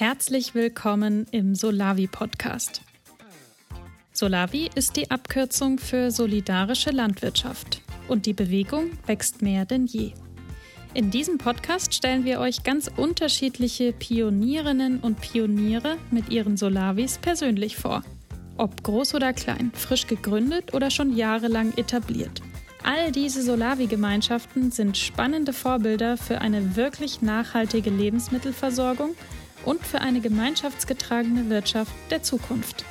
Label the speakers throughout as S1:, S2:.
S1: Herzlich willkommen im Solavi Podcast. Solavi ist die Abkürzung für solidarische Landwirtschaft und die Bewegung wächst mehr denn je. In diesem Podcast stellen wir euch ganz unterschiedliche Pionierinnen und Pioniere mit ihren Solavis persönlich vor. Ob groß oder klein, frisch gegründet oder schon jahrelang etabliert. All diese Solavi-Gemeinschaften sind spannende Vorbilder für eine wirklich nachhaltige Lebensmittelversorgung und für eine gemeinschaftsgetragene Wirtschaft der Zukunft.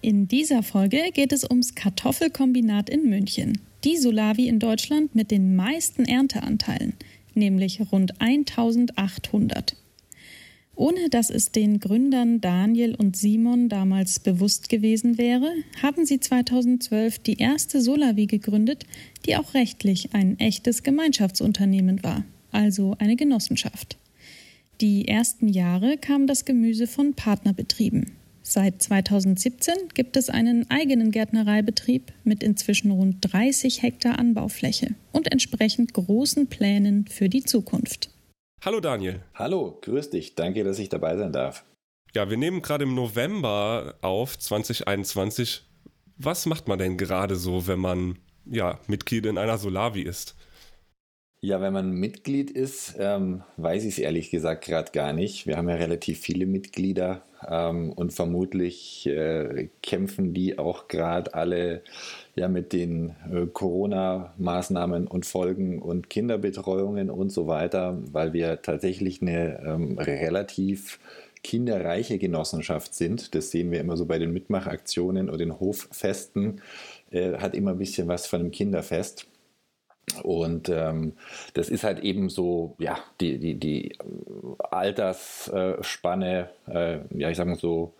S1: In dieser Folge geht es ums Kartoffelkombinat in München. Die Solavi in Deutschland mit den meisten Ernteanteilen, nämlich rund 1800. Ohne dass es den Gründern Daniel und Simon damals bewusst gewesen wäre, haben sie 2012 die erste Solavi gegründet, die auch rechtlich ein echtes Gemeinschaftsunternehmen war, also eine Genossenschaft. Die ersten Jahre kam das Gemüse von Partnerbetrieben. Seit 2017 gibt es einen eigenen Gärtnereibetrieb mit inzwischen rund 30 Hektar Anbaufläche und entsprechend großen Plänen für die Zukunft.
S2: Hallo Daniel.
S3: Hallo, grüß dich. Danke, dass ich dabei sein darf.
S2: Ja, wir nehmen gerade im November auf, 2021. Was macht man denn gerade so, wenn man ja, Mitglied in einer Solavi ist?
S3: Ja, wenn man Mitglied ist, ähm, weiß ich es ehrlich gesagt gerade gar nicht. Wir haben ja relativ viele Mitglieder ähm, und vermutlich äh, kämpfen die auch gerade alle ja mit den äh, Corona-Maßnahmen und Folgen und Kinderbetreuungen und so weiter, weil wir tatsächlich eine ähm, relativ kinderreiche Genossenschaft sind. Das sehen wir immer so bei den Mitmachaktionen oder den Hoffesten. Äh, hat immer ein bisschen was von einem Kinderfest. Und ähm, das ist halt eben so, ja, die, die, die Altersspanne, äh, ja, ich sage mal so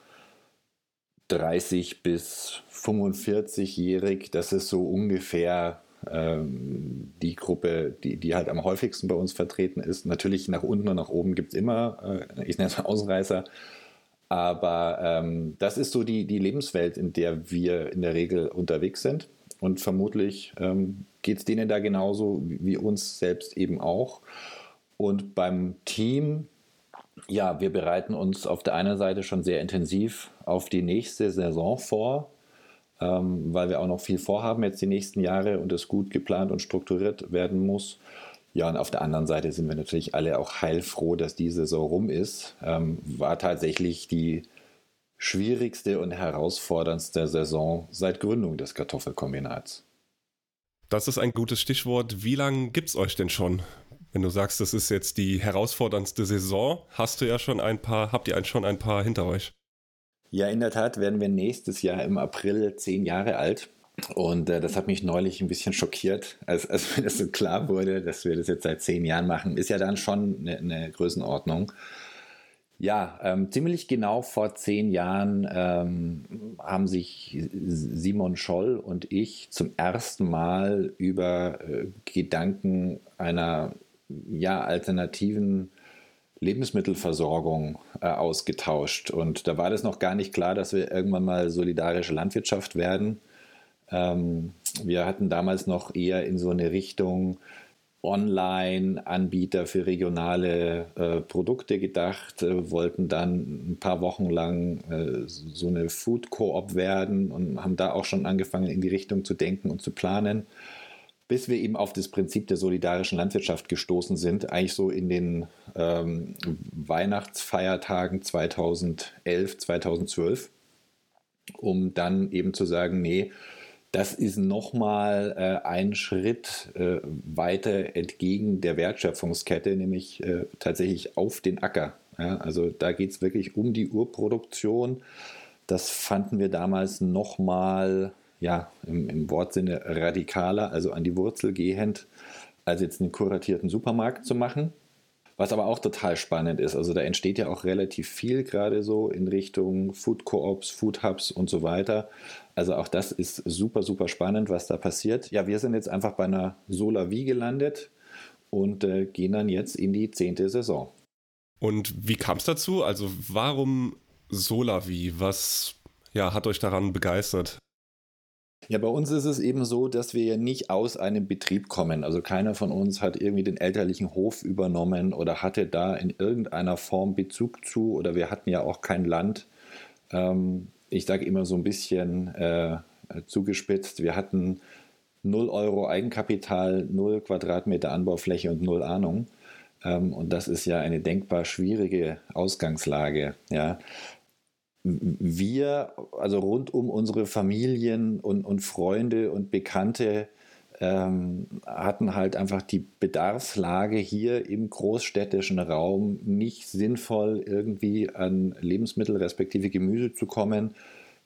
S3: 30 bis 45-jährig, das ist so ungefähr ähm, die Gruppe, die, die halt am häufigsten bei uns vertreten ist. Natürlich nach unten und nach oben gibt es immer, äh, ich nenne es Ausreißer, aber ähm, das ist so die, die Lebenswelt, in der wir in der Regel unterwegs sind. Und vermutlich ähm, geht es denen da genauso wie uns selbst eben auch. Und beim Team, ja, wir bereiten uns auf der einen Seite schon sehr intensiv auf die nächste Saison vor, ähm, weil wir auch noch viel vorhaben jetzt die nächsten Jahre und es gut geplant und strukturiert werden muss. Ja, und auf der anderen Seite sind wir natürlich alle auch heilfroh, dass die Saison rum ist. Ähm, war tatsächlich die schwierigste und herausforderndste Saison seit Gründung des Kartoffelkombinats.
S2: Das ist ein gutes Stichwort. Wie lange gibt es euch denn schon? Wenn du sagst, das ist jetzt die herausforderndste Saison, hast du ja schon ein paar, habt ihr schon ein paar hinter euch?
S3: Ja, in der Tat werden wir nächstes Jahr im April zehn Jahre alt. Und äh, das hat mich neulich ein bisschen schockiert, als, als mir das so klar wurde, dass wir das jetzt seit zehn Jahren machen. Ist ja dann schon eine, eine Größenordnung. Ja, ähm, ziemlich genau vor zehn Jahren ähm, haben sich Simon Scholl und ich zum ersten Mal über äh, Gedanken einer ja, alternativen Lebensmittelversorgung äh, ausgetauscht. Und da war das noch gar nicht klar, dass wir irgendwann mal solidarische Landwirtschaft werden. Ähm, wir hatten damals noch eher in so eine Richtung Online-Anbieter für regionale äh, Produkte gedacht, äh, wollten dann ein paar Wochen lang äh, so eine Food Co-op werden und haben da auch schon angefangen, in die Richtung zu denken und zu planen, bis wir eben auf das Prinzip der solidarischen Landwirtschaft gestoßen sind, eigentlich so in den ähm, Weihnachtsfeiertagen 2011, 2012, um dann eben zu sagen, nee, das ist nochmal äh, ein Schritt äh, weiter entgegen der Wertschöpfungskette, nämlich äh, tatsächlich auf den Acker. Ja, also da geht es wirklich um die Urproduktion. Das fanden wir damals nochmal ja, im, im Wortsinne radikaler, also an die Wurzel gehend, als jetzt einen kuratierten Supermarkt zu machen. Was aber auch total spannend ist, also da entsteht ja auch relativ viel gerade so in Richtung Food Co-ops, Food Hubs und so weiter. Also auch das ist super, super spannend, was da passiert. Ja, wir sind jetzt einfach bei einer Solar-Wie gelandet und äh, gehen dann jetzt in die zehnte Saison.
S2: Und wie kam es dazu? Also warum Solar-Wie? Was ja, hat euch daran begeistert?
S3: Ja, bei uns ist es eben so, dass wir ja nicht aus einem Betrieb kommen. Also keiner von uns hat irgendwie den elterlichen Hof übernommen oder hatte da in irgendeiner Form Bezug zu oder wir hatten ja auch kein Land. Ähm, ich sage immer so ein bisschen äh, zugespitzt, wir hatten 0 Euro Eigenkapital, 0 Quadratmeter Anbaufläche und 0 Ahnung. Ähm, und das ist ja eine denkbar schwierige Ausgangslage. Ja wir, also rund um unsere Familien und, und Freunde und Bekannte, ähm, hatten halt einfach die Bedarfslage hier im großstädtischen Raum nicht sinnvoll irgendwie an Lebensmittel respektive Gemüse zu kommen,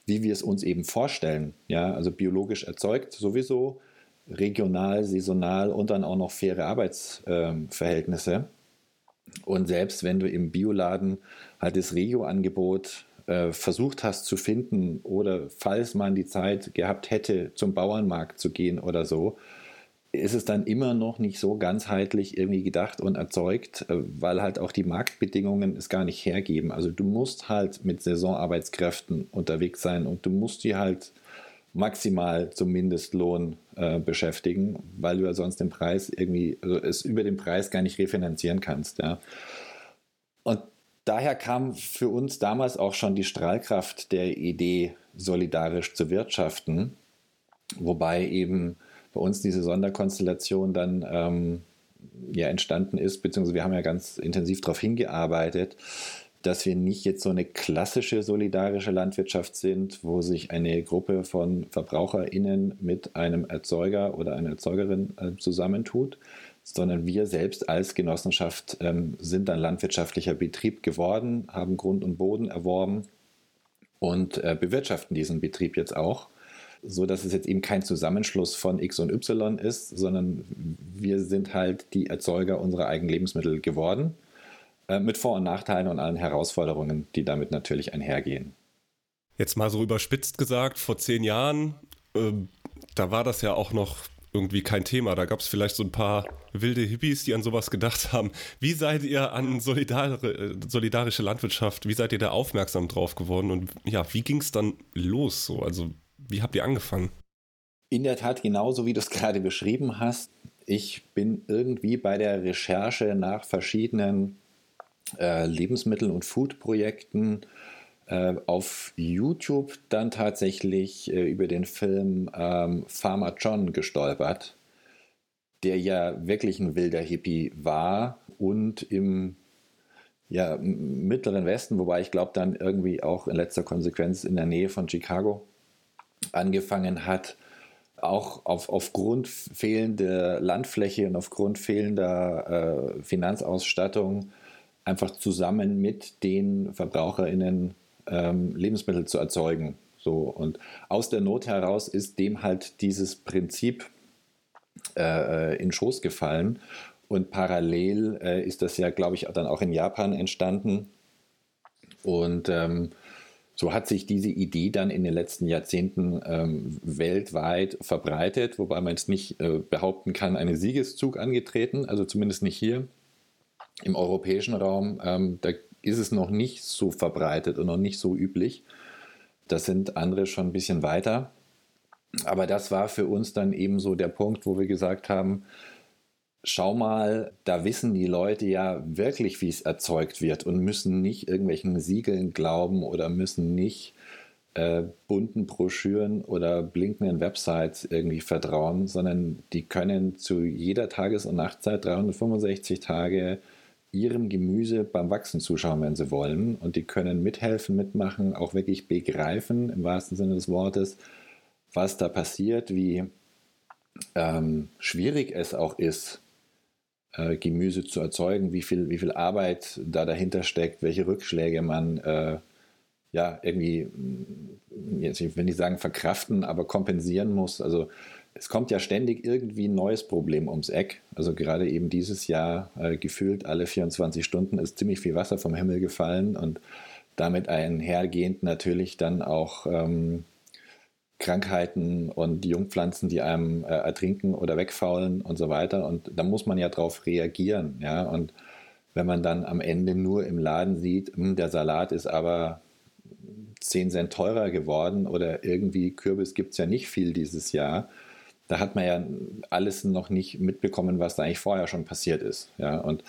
S3: wie wir es uns eben vorstellen. Ja, also biologisch erzeugt sowieso, regional, saisonal und dann auch noch faire Arbeitsverhältnisse. Ähm, und selbst wenn du im Bioladen halt das Regio-Angebot äh, versucht hast zu finden oder falls man die Zeit gehabt hätte, zum Bauernmarkt zu gehen oder so, ist es dann immer noch nicht so ganzheitlich irgendwie gedacht und erzeugt, äh, weil halt auch die Marktbedingungen es gar nicht hergeben. Also du musst halt mit Saisonarbeitskräften unterwegs sein und du musst die halt maximal zum Mindestlohn äh, beschäftigen, weil du ja sonst den Preis irgendwie, also es über den Preis gar nicht refinanzieren kannst. Ja. Und daher kam für uns damals auch schon die Strahlkraft der Idee, solidarisch zu wirtschaften, wobei eben bei uns diese Sonderkonstellation dann ähm, ja entstanden ist, beziehungsweise wir haben ja ganz intensiv darauf hingearbeitet, dass wir nicht jetzt so eine klassische solidarische Landwirtschaft sind, wo sich eine Gruppe von VerbraucherInnen mit einem Erzeuger oder einer Erzeugerin äh, zusammentut, sondern wir selbst als Genossenschaft ähm, sind ein landwirtschaftlicher Betrieb geworden, haben Grund und Boden erworben und äh, bewirtschaften diesen Betrieb jetzt auch, so dass es jetzt eben kein Zusammenschluss von X und Y ist, sondern wir sind halt die Erzeuger unserer eigenen Lebensmittel geworden, äh, mit Vor- und Nachteilen und allen Herausforderungen, die damit natürlich einhergehen.
S2: Jetzt mal so überspitzt gesagt, vor zehn Jahren, äh, da war das ja auch noch irgendwie kein Thema. Da gab es vielleicht so ein paar wilde Hippies, die an sowas gedacht haben. Wie seid ihr an solidare, solidarische Landwirtschaft, wie seid ihr da aufmerksam drauf geworden und ja, wie ging es dann los so? Also wie habt ihr angefangen?
S3: In der Tat genauso, wie du es gerade beschrieben hast. Ich bin irgendwie bei der Recherche nach verschiedenen äh, Lebensmittel- und Food-Projekten äh, auf YouTube dann tatsächlich äh, über den Film ähm, Farmer John gestolpert, der ja wirklich ein wilder Hippie war und im ja, mittleren Westen, wobei ich glaube dann irgendwie auch in letzter Konsequenz in der Nähe von Chicago angefangen hat, auch auf, aufgrund fehlender Landfläche und aufgrund fehlender äh, Finanzausstattung einfach zusammen mit den VerbraucherInnen ähm, Lebensmittel zu erzeugen. So, und aus der Not heraus ist dem halt dieses Prinzip äh, in Schoß gefallen. Und parallel äh, ist das ja, glaube ich, dann auch in Japan entstanden. Und ähm, so hat sich diese Idee dann in den letzten Jahrzehnten ähm, weltweit verbreitet, wobei man es nicht äh, behaupten kann, einen Siegeszug angetreten, also zumindest nicht hier im europäischen Raum. Ähm, da ist es noch nicht so verbreitet und noch nicht so üblich. Das sind andere schon ein bisschen weiter. Aber das war für uns dann eben so der Punkt, wo wir gesagt haben, schau mal, da wissen die Leute ja wirklich, wie es erzeugt wird und müssen nicht irgendwelchen Siegeln glauben oder müssen nicht äh, bunten Broschüren oder blinkenden Websites irgendwie vertrauen, sondern die können zu jeder Tages- und Nachtzeit 365 Tage ihrem Gemüse beim Wachsen zuschauen, wenn sie wollen. Und die können mithelfen, mitmachen, auch wirklich begreifen, im wahrsten Sinne des Wortes, was da passiert, wie ähm, schwierig es auch ist, äh, Gemüse zu erzeugen, wie viel, wie viel Arbeit da dahinter steckt, welche Rückschläge man äh, ja irgendwie, jetzt, ich will nicht sagen verkraften, aber kompensieren muss. Also es kommt ja ständig irgendwie ein neues Problem ums Eck. Also gerade eben dieses Jahr äh, gefühlt alle 24 Stunden ist ziemlich viel Wasser vom Himmel gefallen und damit einhergehend natürlich dann auch ähm, Krankheiten und Jungpflanzen, die einem äh, ertrinken oder wegfaulen und so weiter. Und da muss man ja drauf reagieren. Ja? Und wenn man dann am Ende nur im Laden sieht, mh, hm, der Salat ist aber 10 Cent teurer geworden oder irgendwie Kürbis gibt es ja nicht viel dieses Jahr. Da hat man ja alles noch nicht mitbekommen, was da eigentlich vorher schon passiert ist. Ja? Und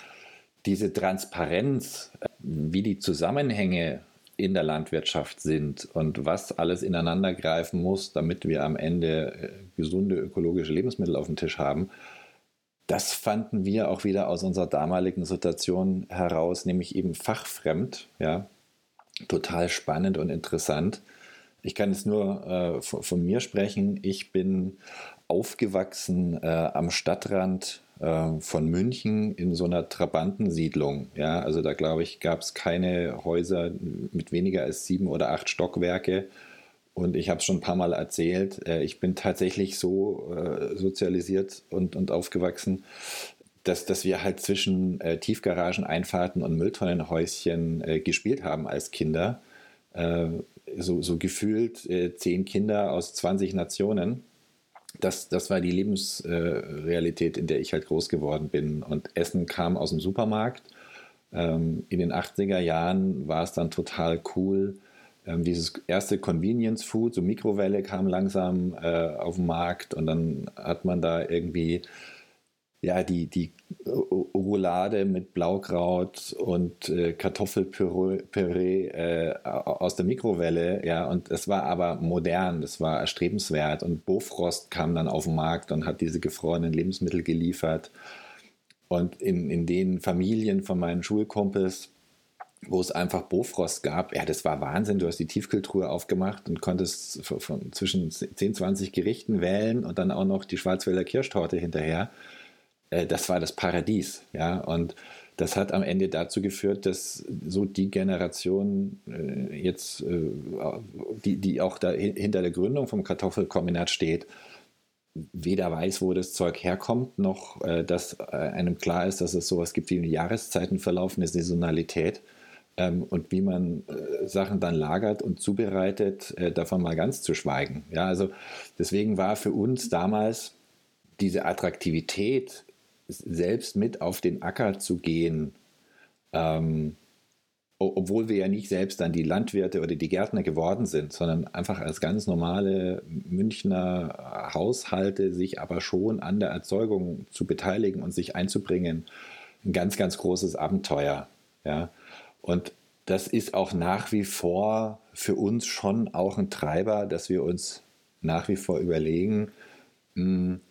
S3: diese Transparenz, wie die Zusammenhänge in der Landwirtschaft sind und was alles ineinander greifen muss, damit wir am Ende äh, gesunde ökologische Lebensmittel auf dem Tisch haben, das fanden wir auch wieder aus unserer damaligen Situation heraus, nämlich eben fachfremd, ja, total spannend und interessant. Ich kann es nur äh, von, von, mir sprechen. Ich bin aufgewachsen äh, am Stadtrand äh, von München in so einer Trabantensiedlung. Ja, also da glaube ich, gab es keine Häuser mit weniger als sieben oder acht Stockwerke. Und ich habe es schon ein paar Mal erzählt, äh, ich bin tatsächlich so äh, sozialisiert und, und aufgewachsen, dass, dass wir halt zwischen äh, Tiefgarageneinfahrten und Mülltonnenhäuschen äh, gespielt haben als Kinder. Äh, so, so gefühlt äh, zehn Kinder aus 20 Nationen. Das, das war die Lebensrealität, in der ich halt groß geworden bin. Und Essen kam aus dem Supermarkt. Ähm, in den 80er Jahren war es dann total cool, ähm, dieses erste Convenience Food, so Mikrowelle kam langsam äh, auf den Markt und dann hat man da irgendwie ja, die, die Roulade mit Blaukraut und äh, Kartoffelpüree äh, aus der Mikrowelle, ja, und es war aber modern, das war erstrebenswert und Bofrost kam dann auf den Markt und hat diese gefrorenen Lebensmittel geliefert. Und in, in den Familien von meinen Schulkumpels wo es einfach Bofrost gab. Ja, das war Wahnsinn. Du hast die Tiefkühltruhe aufgemacht und konntest von, von zwischen 10, 20 Gerichten wählen und dann auch noch die Schwarzwälder Kirschtorte hinterher. Äh, das war das Paradies. Ja, und das hat am Ende dazu geführt, dass so die Generation äh, jetzt, äh, die, die auch da hinter der Gründung vom Kartoffelkombinat steht, weder weiß, wo das Zeug herkommt, noch dass einem klar ist, dass es sowas gibt wie eine Jahreszeitenverlauf, eine Saisonalität ähm, und wie man Sachen dann lagert und zubereitet, davon mal ganz zu schweigen. Ja, also deswegen war für uns damals diese Attraktivität, selbst mit auf den Acker zu gehen, ähm, obwohl wir ja nicht selbst dann die Landwirte oder die Gärtner geworden sind, sondern einfach als ganz normale Münchner Haushalte sich aber schon an der Erzeugung zu beteiligen und sich einzubringen, ein ganz, ganz großes Abenteuer. Ja. Und das ist auch nach wie vor für uns schon auch ein Treiber, dass wir uns nach wie vor überlegen, hm,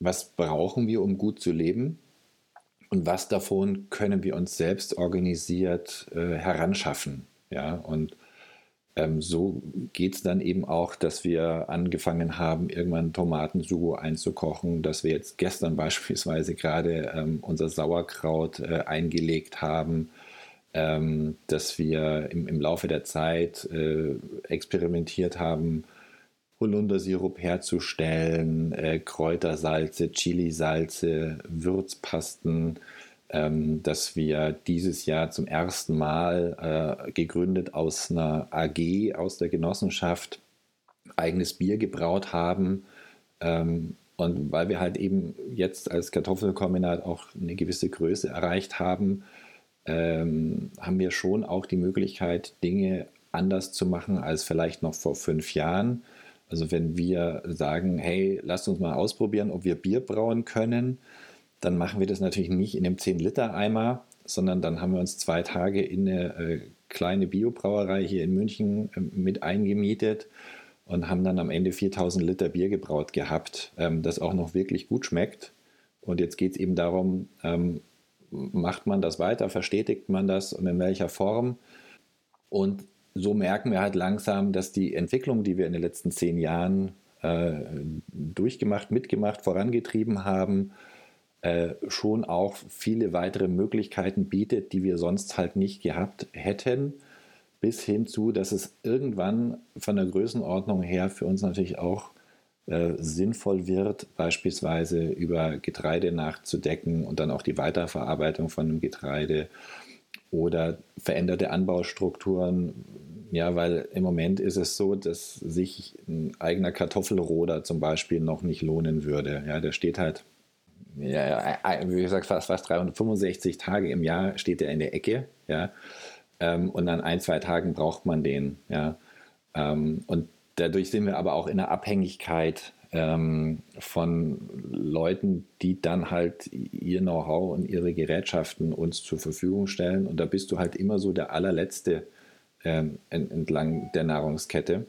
S3: was brauchen wir, um gut zu leben und was davon können wir uns selbst organisiert äh, heranschaffen. Ja, und ähm, so geht es dann eben auch, dass wir angefangen haben, irgendwann Tomatensugo einzukochen, dass wir jetzt gestern beispielsweise gerade ähm, unser Sauerkraut äh, eingelegt haben ähm, dass wir im, im, Laufe der Zeit äh, experimentiert haben, Holundersirup herzustellen, äh, Kräutersalze, Chilisalze, Würzpasten, ähm, dass wir dieses Jahr zum ersten Mal äh, gegründet aus einer AG, aus der Genossenschaft, eigenes Bier gebraut haben. Ähm, und weil wir halt eben jetzt als Kartoffelkombinat auch eine gewisse Größe erreicht haben, ähm, haben wir schon auch die Möglichkeit, Dinge anders zu machen als vielleicht noch vor fünf Jahren. Also wenn wir sagen, hey, lasst uns mal ausprobieren, ob wir Bier brauen können, dann machen wir das natürlich nicht in einem 10-Liter-Eimer, sondern dann haben wir uns zwei Tage in eine äh, kleine Biobrauerei hier in München äh, mit eingemietet und haben dann am Ende 4000 Liter Bier gebraut gehabt, ähm, das auch noch wirklich gut schmeckt. Und jetzt geht es eben darum, ähm, macht man das weiter, verstetigt man das und in welcher Form. Und so merken wir halt langsam, dass die Entwicklung, die wir in den letzten zehn Jahren äh, durchgemacht, mitgemacht, vorangetrieben haben, äh, schon auch viele weitere Möglichkeiten bietet, die wir sonst halt nicht gehabt hätten, bis hin zu, dass es irgendwann von der Größenordnung her für uns natürlich auch äh, sinnvoll wird, beispielsweise über Getreide nachzudecken und dann auch die Weiterverarbeitung von dem Getreide oder veränderte Anbaustrukturen. Ja, weil im Moment ist es so, dass sich ein eigener Kartoffelroder zum Beispiel noch nicht lohnen würde. Ja, der steht halt, ja, wie gesagt, fast, fast 365 Tage im Jahr steht er in der Ecke. Ja, ähm, und an ein, zwei Tagen braucht man den. Ja? Ähm, und dadurch sind wir aber auch in der Abhängigkeit ähm, von Leuten, die dann halt ihr Know-how und ihre Gerätschaften uns zur Verfügung stellen. Und da bist du halt immer so der allerletzte ähm, entlang der Nahrungskette.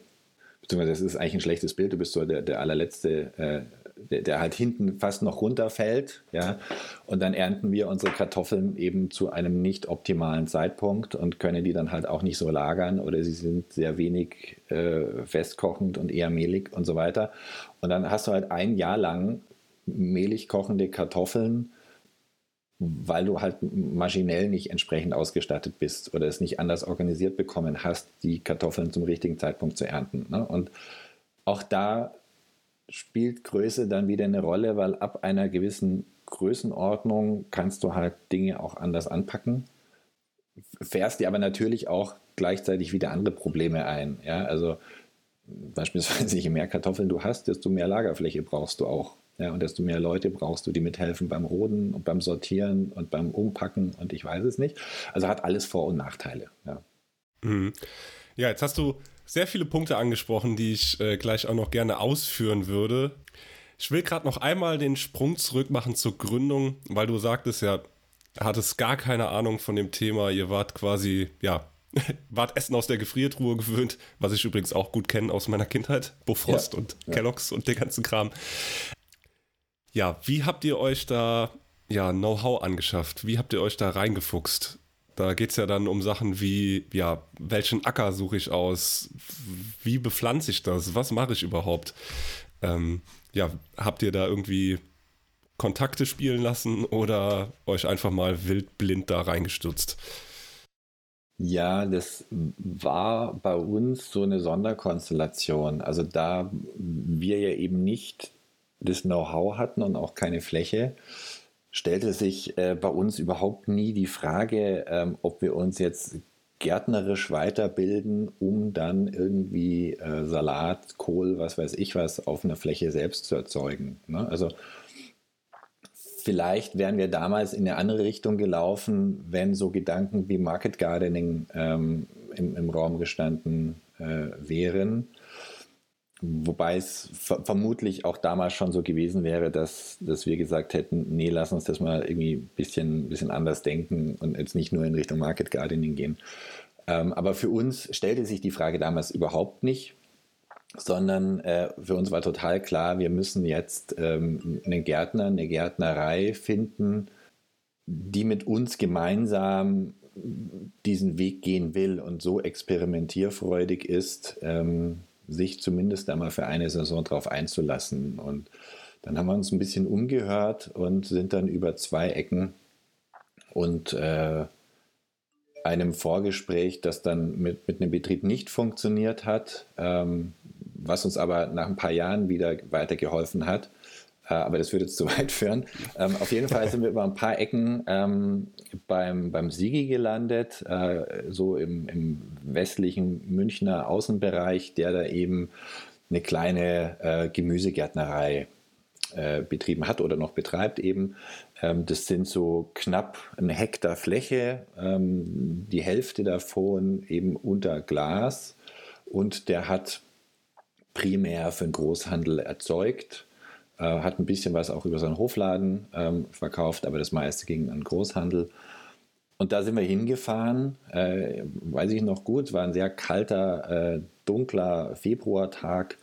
S3: Beziehungsweise das ist eigentlich ein schlechtes Bild, du bist so der, der allerletzte äh, der, der, halt hinten fast noch runterfällt. Ja? Und dann ernten wir unsere Kartoffeln eben zu einem nicht optimalen Zeitpunkt und können die dann halt auch nicht so lagern oder sie sind sehr wenig äh, festkochend und eher mehlig und so weiter. Und dann hast du halt ein Jahr lang mehlig kochende Kartoffeln, weil du halt maschinell nicht entsprechend ausgestattet bist oder es nicht anders organisiert bekommen hast, die Kartoffeln zum richtigen Zeitpunkt zu ernten. Ne? Und auch da spielt Größe dann wieder eine Rolle, weil ab einer gewissen Größenordnung kannst du halt Dinge auch anders anpacken, fährst dir aber natürlich auch gleichzeitig wieder andere Probleme ein. Ja? Also beispielsweise, je mehr Kartoffeln du hast, desto mehr Lagerfläche brauchst du auch. Ja, und desto mehr Leute brauchst du, die mithelfen beim Roden und beim Sortieren und beim Umpacken und ich weiß es nicht. Also hat alles Vor- und Nachteile. Ja.
S2: Mhm. ja, jetzt hast du sehr viele Punkte angesprochen, die ich äh, gleich auch noch gerne ausführen würde. Ich will gerade noch einmal den Sprung zurück machen zur Gründung, weil du sagtest ja, hattest gar keine Ahnung von dem Thema. Ihr wart quasi, ja, wart Essen aus der Gefriertruhe gewöhnt, was ich übrigens auch gut kenne aus meiner Kindheit. Bofrost ja, und ja. Kelloggs und den ganzen Kram. Ja, wie habt ihr euch da ja, Know-how angeschafft? Wie habt ihr euch da reingefuchst? Da geht es ja dann um Sachen wie, ja, welchen Acker suche ich aus? Wie bepflanze ich das? Was mache ich überhaupt? Ähm, ja, habt ihr da irgendwie Kontakte spielen lassen oder euch einfach mal wildblind da reingestürzt?
S3: Ja, das war bei uns so eine Sonderkonstellation. Also da wir ja eben nicht das Know-how hatten und auch keine Fläche, stellte sich äh, bei uns überhaupt nie die Frage, ähm, ob wir uns jetzt gärtnerisch weiterbilden, um dann irgendwie äh, Salat, Kohl, was weiß ich was auf einer Fläche selbst zu erzeugen. Ne? Also vielleicht wären wir damals in eine andere Richtung gelaufen, wenn so Gedanken wie Market Gardening ähm, im, im, Raum gestanden äh, wären. Wobei es vermutlich auch damals schon so gewesen wäre, dass, dass wir gesagt hätten, nee, lass uns das mal irgendwie ein bisschen, bisschen anders denken und jetzt nicht nur in Richtung Market Gardening gehen. Ähm, aber für uns stellte sich die Frage damals überhaupt nicht, sondern äh, für uns war total klar, wir müssen jetzt ähm, einen Gärtner, eine Gärtnerei finden, die mit uns gemeinsam diesen Weg gehen will und so experimentierfreudig ist, ähm, sich zumindest einmal für eine Saison darauf einzulassen. Und dann haben wir uns ein bisschen umgehört und sind dann über zwei Ecken und äh, einem Vorgespräch, das dann mit, mit einem Betrieb nicht funktioniert hat, ähm, was uns aber nach ein paar Jahren wieder weitergeholfen hat, aber das würde jetzt zu weit führen. Ähm, auf jeden Fall sind wir über ein paar Ecken ähm, beim, beim Sigi gelandet, äh, so im, im, westlichen Münchner Außenbereich, der da eben eine kleine äh, Gemüsegärtnerei äh, betrieben hat oder noch betreibt eben. Ähm, das sind so knapp ein Hektar Fläche, ähm, die Hälfte davon eben unter Glas und der hat primär für den Großhandel erzeugt äh, hat ein bisschen was auch über seinen Hofladen ähm, verkauft, aber das meiste ging an Großhandel. Und da sind wir hingefahren, äh, weiß ich noch gut, war ein sehr kalter, äh, dunkler Februartag.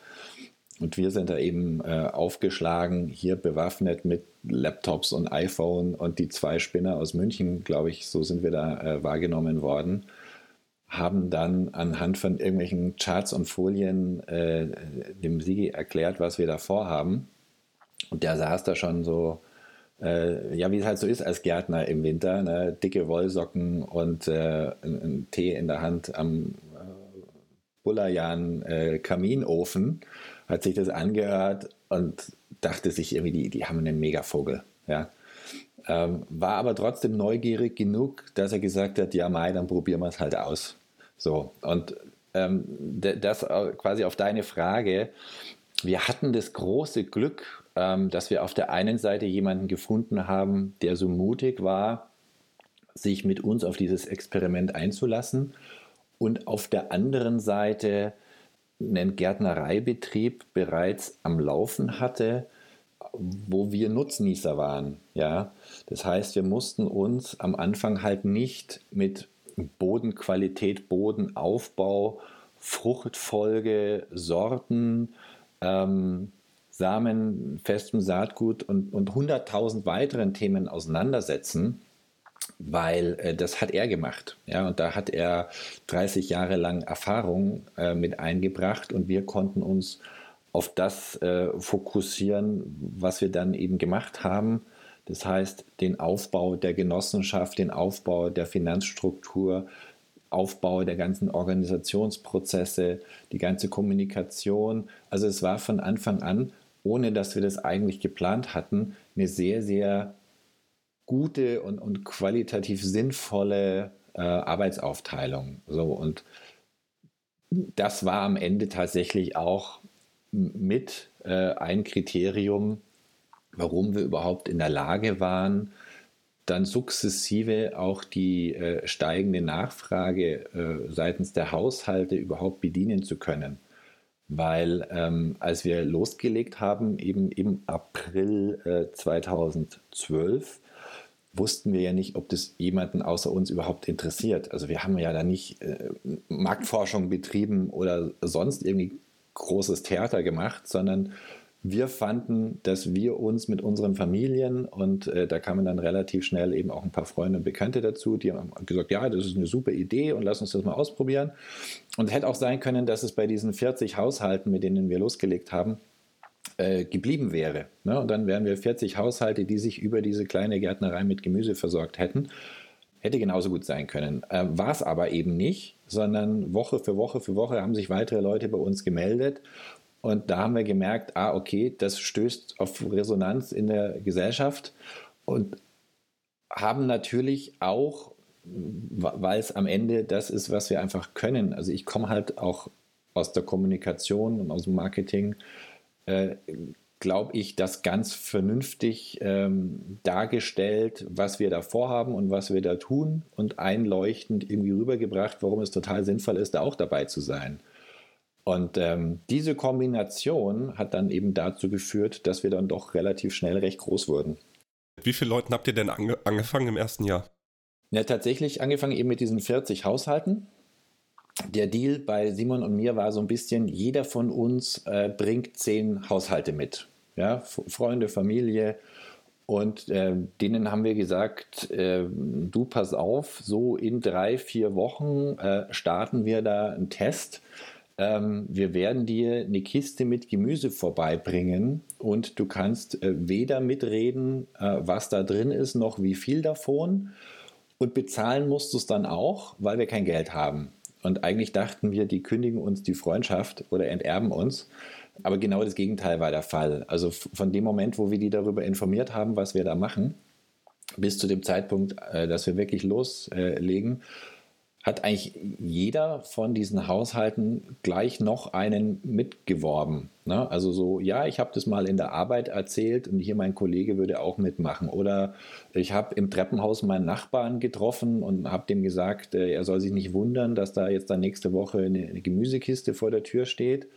S3: Und wir sind da eben äh, aufgeschlagen, hier bewaffnet mit Laptops und iPhone und die zwei Spinner aus München, glaube ich, so sind wir da äh, wahrgenommen worden haben dann anhand von irgendwelchen Charts und Folien äh, dem Sigi erklärt, was wir da vorhaben. Und der saß da schon so, äh, ja, wie es halt so ist als Gärtner im Winter, ne? dicke Wollsocken und äh, ein, Tee in der Hand am äh, Bullerjan äh, Kaminofen, hat sich das angehört und dachte sich irgendwie, die, die haben einen Megavogel. Ja? Ähm, war aber trotzdem neugierig genug, dass er gesagt hat, ja, Mai, dann probieren wir es halt aus. So, und ähm, das äh, quasi auf deine Frage. Wir hatten das große Glück, dass wir auf der einen Seite jemanden gefunden haben, der so mutig war, sich mit uns auf dieses Experiment einzulassen und auf der anderen Seite einen Gärtnereibetrieb bereits am Laufen hatte, wo wir Nutznießer waren. Ja? Das heißt, wir mussten uns am Anfang halt nicht mit Bodenqualität, Bodenaufbau, Fruchtfolge, Sorten, ähm, Samen, festem Saatgut und, und 100.000 weiteren Themen auseinandersetzen, weil äh, das hat er gemacht. Ja, und da hat er 30 Jahre lang Erfahrung äh, mit eingebracht und wir konnten uns auf das äh, fokussieren, was wir dann eben gemacht haben. Das heißt, den Aufbau der Genossenschaft, den Aufbau der Finanzstruktur, Aufbau der ganzen Organisationsprozesse, die ganze Kommunikation. Also es war von Anfang an, ohne dass wir das eigentlich geplant hatten, eine sehr, sehr gute und, und qualitativ sinnvolle äh, Arbeitsaufteilung. So, und das war am Ende tatsächlich auch mit äh, ein Kriterium, warum wir überhaupt in der Lage waren, dann sukzessive auch die äh, steigende Nachfrage äh, seitens der Haushalte überhaupt bedienen zu können. Weil ähm, als wir losgelegt haben, eben im April 2012, äh, wussten wir ja nicht, ob das jemanden außer uns überhaupt interessiert. Also wir haben ja da nicht äh, Marktforschung betrieben oder sonst irgendwie großes Theater gemacht, sondern wir fanden, dass wir uns mit unseren Familien und äh, da kamen dann relativ schnell eben auch ein paar Freunde und Bekannte dazu, die haben gesagt, ja, das ist eine super Idee und lass uns das mal ausprobieren. Und es hätte auch sein können, dass es bei diesen 40 Haushalten, mit denen wir losgelegt haben, äh, geblieben wäre. Ne? Und dann wären wir 40 Haushalte, die sich über diese kleine Gärtnerei mit Gemüse versorgt hätten. Hätte genauso gut sein können. Äh, War es aber eben nicht, sondern Woche für Woche für Woche haben sich weitere Leute bei uns gemeldet. Und da haben wir gemerkt, ah, okay, das stößt auf Resonanz in der Gesellschaft und haben natürlich auch, weil es am Ende das ist, was wir einfach können. Also ich komme halt auch aus der Kommunikation und aus dem Marketing äh, glaube ich, das ganz vernünftig ähm, dargestellt, was wir da vorhaben und was wir da tun und einleuchtend irgendwie rübergebracht, warum es total sinnvoll ist, da auch dabei zu sein. Und ähm, diese Kombination hat dann eben dazu geführt, dass wir dann doch relativ schnell recht groß wurden.
S2: Wie viele Leuten habt ihr denn ange angefangen im ersten Jahr?
S3: Ja, tatsächlich angefangen eben mit diesen 40 Haushalten der Deal bei Simon und mir war so ein bisschen, jeder von uns äh, bringt zehn Haushalte mit. Ja? Freunde, Familie. Und äh, denen haben wir gesagt, äh, du pass auf, so in drei, vier Wochen äh, starten wir da einen Test. Ähm, wir werden dir eine Kiste mit Gemüse vorbeibringen und du kannst äh, weder mitreden, äh, was da drin ist, noch wie viel davon. Und bezahlen musst du es dann auch, weil wir kein Geld haben. Und eigentlich dachten wir, die kündigen uns die Freundschaft oder enterben uns. Aber genau das Gegenteil war der Fall. Also von dem Moment, wo wir die darüber informiert haben, was wir da machen, bis zu dem Zeitpunkt, äh, dass wir wirklich loslegen, hat eigentlich jeder von diesen Haushalten gleich noch einen mitgeworben. Ne? Also so, ja, ich habe das mal in der Arbeit erzählt und hier mein Kollege würde auch mitmachen. Oder ich habe im Treppenhaus meinen Nachbarn getroffen und habe dem gesagt, äh, er soll sich nicht wundern, dass da jetzt dann nächste Woche eine, Gemüsekiste vor der Tür steht.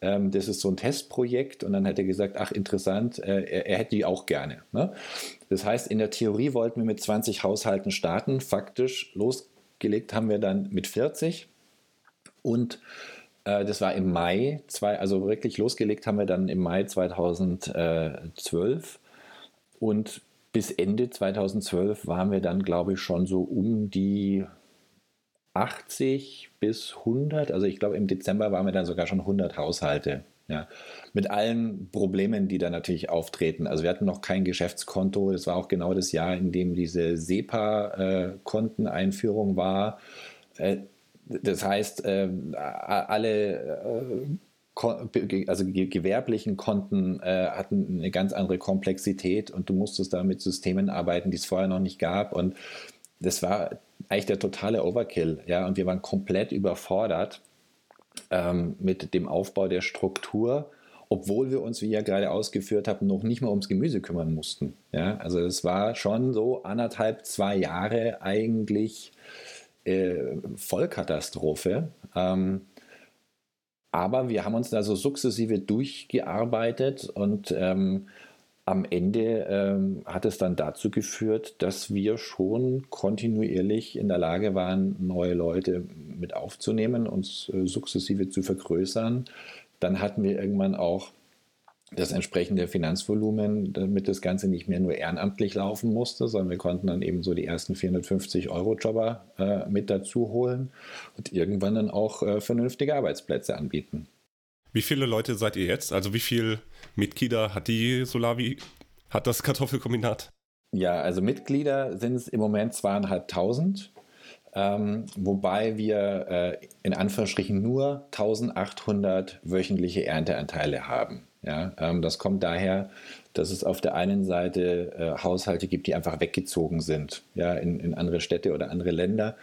S3: Ähm, das ist so ein Testprojekt und dann hat er gesagt, ach interessant, äh, er, er, hätte die auch gerne. Ne? Das heißt, in der Theorie wollten wir mit 20 Haushalten starten, faktisch los gelegt haben wir dann mit 40 und äh, das war im Mai, zwei, also wirklich losgelegt haben wir dann im Mai 2012 und bis Ende 2012 waren wir dann, glaube ich, schon so um die 80 bis 100. Also ich glaube, im Dezember waren wir dann sogar schon 100 Haushalte. Ja, mit allen Problemen, die da natürlich auftreten. Also wir hatten noch kein Geschäftskonto. Das war auch genau das Jahr, in dem diese SEPA-Konteneinführung war. Äh, das heißt, äh, alle äh, also gewerblichen Konten hatten eine ganz andere Komplexität und du musstest da mit Systemen arbeiten, die es vorher noch nicht gab. Und das war eigentlich der totale Overkill. Ja, und wir waren komplett überfordert ähm, mit dem Aufbau der Struktur obwohl wir uns, wie ihr gerade ausgeführt habt, noch nicht mal ums Gemüse kümmern mussten. Ja, also es war schon so anderthalb, zwei Jahre eigentlich äh, Vollkatastrophe. Ähm, aber wir haben uns da so sukzessive durchgearbeitet und ähm, am Ende ähm, hat es dann dazu geführt, dass wir schon kontinuierlich in der Lage waren, neue Leute mit aufzunehmen, uns äh, sukzessive zu vergrößern. Dann hatten wir irgendwann auch das entsprechende Finanzvolumen, damit das Ganze nicht mehr nur ehrenamtlich laufen musste, sondern wir konnten dann eben so die ersten 450 Euro Jobber äh, mit dazu holen und irgendwann dann auch äh, vernünftige Arbeitsplätze anbieten.
S2: Wie viele Leute seid ihr jetzt? Also wie viele Mitglieder hat die Solavi, hat das Kartoffelkombinat?
S3: Ja, also Mitglieder sind es im Moment zweieinhalbtausend. Ähm, wobei wir äh, in Anführungsstrichen nur 1800 wöchentliche Ernteanteile haben. Ja, ähm, das kommt daher, dass es auf der einen Seite äh, Haushalte gibt, die einfach weggezogen sind, ja, in, in andere Städte oder andere Länder.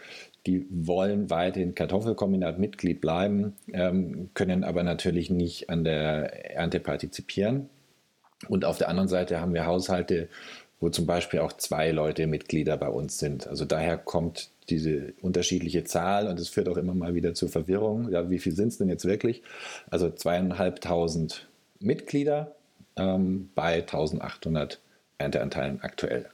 S3: Die wollen weiterhin Kartoffelkombinat Mitglied bleiben, ähm, können aber natürlich nicht an der Ernte partizipieren. Und auf der anderen Seite haben wir Haushalte, wo zum Beispiel auch zwei Leute Mitglieder bei uns sind. Also daher kommt diese unterschiedliche Zahl und es führt auch immer mal wieder zur Verwirrung. Ja, wie viel sind es denn jetzt wirklich? Also zweieinhalbtausend Mitglieder ähm, bei 1800 Ernteanteilen aktuell.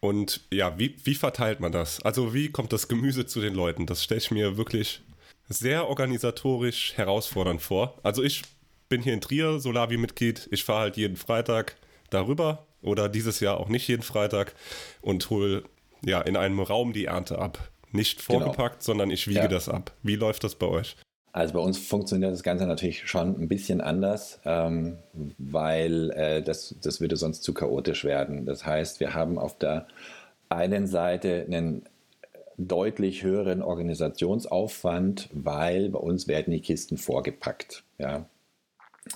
S2: Und ja, wie, wie verteilt man das? Also wie kommt das Gemüse zu den Leuten? Das stelle ich mir wirklich sehr organisatorisch herausfordernd vor. Also ich bin hier in Trier, Solavi-Mitglied. Ich fahre halt jeden Freitag darüber oder dieses Jahr auch nicht jeden Freitag und hole ja in einem Raum die Ernte ab. Nicht genau. vorgepackt, genau. sondern ich wiege ja. das ab. Wie läuft das bei euch?
S3: Also bei uns funktioniert das Ganze natürlich schon ein bisschen anders, ähm, weil äh, das, das würde sonst zu chaotisch werden. Das heißt, wir haben auf der einen Seite einen deutlich höheren Organisationsaufwand, weil bei uns werden die Kisten vorgepackt. Ja.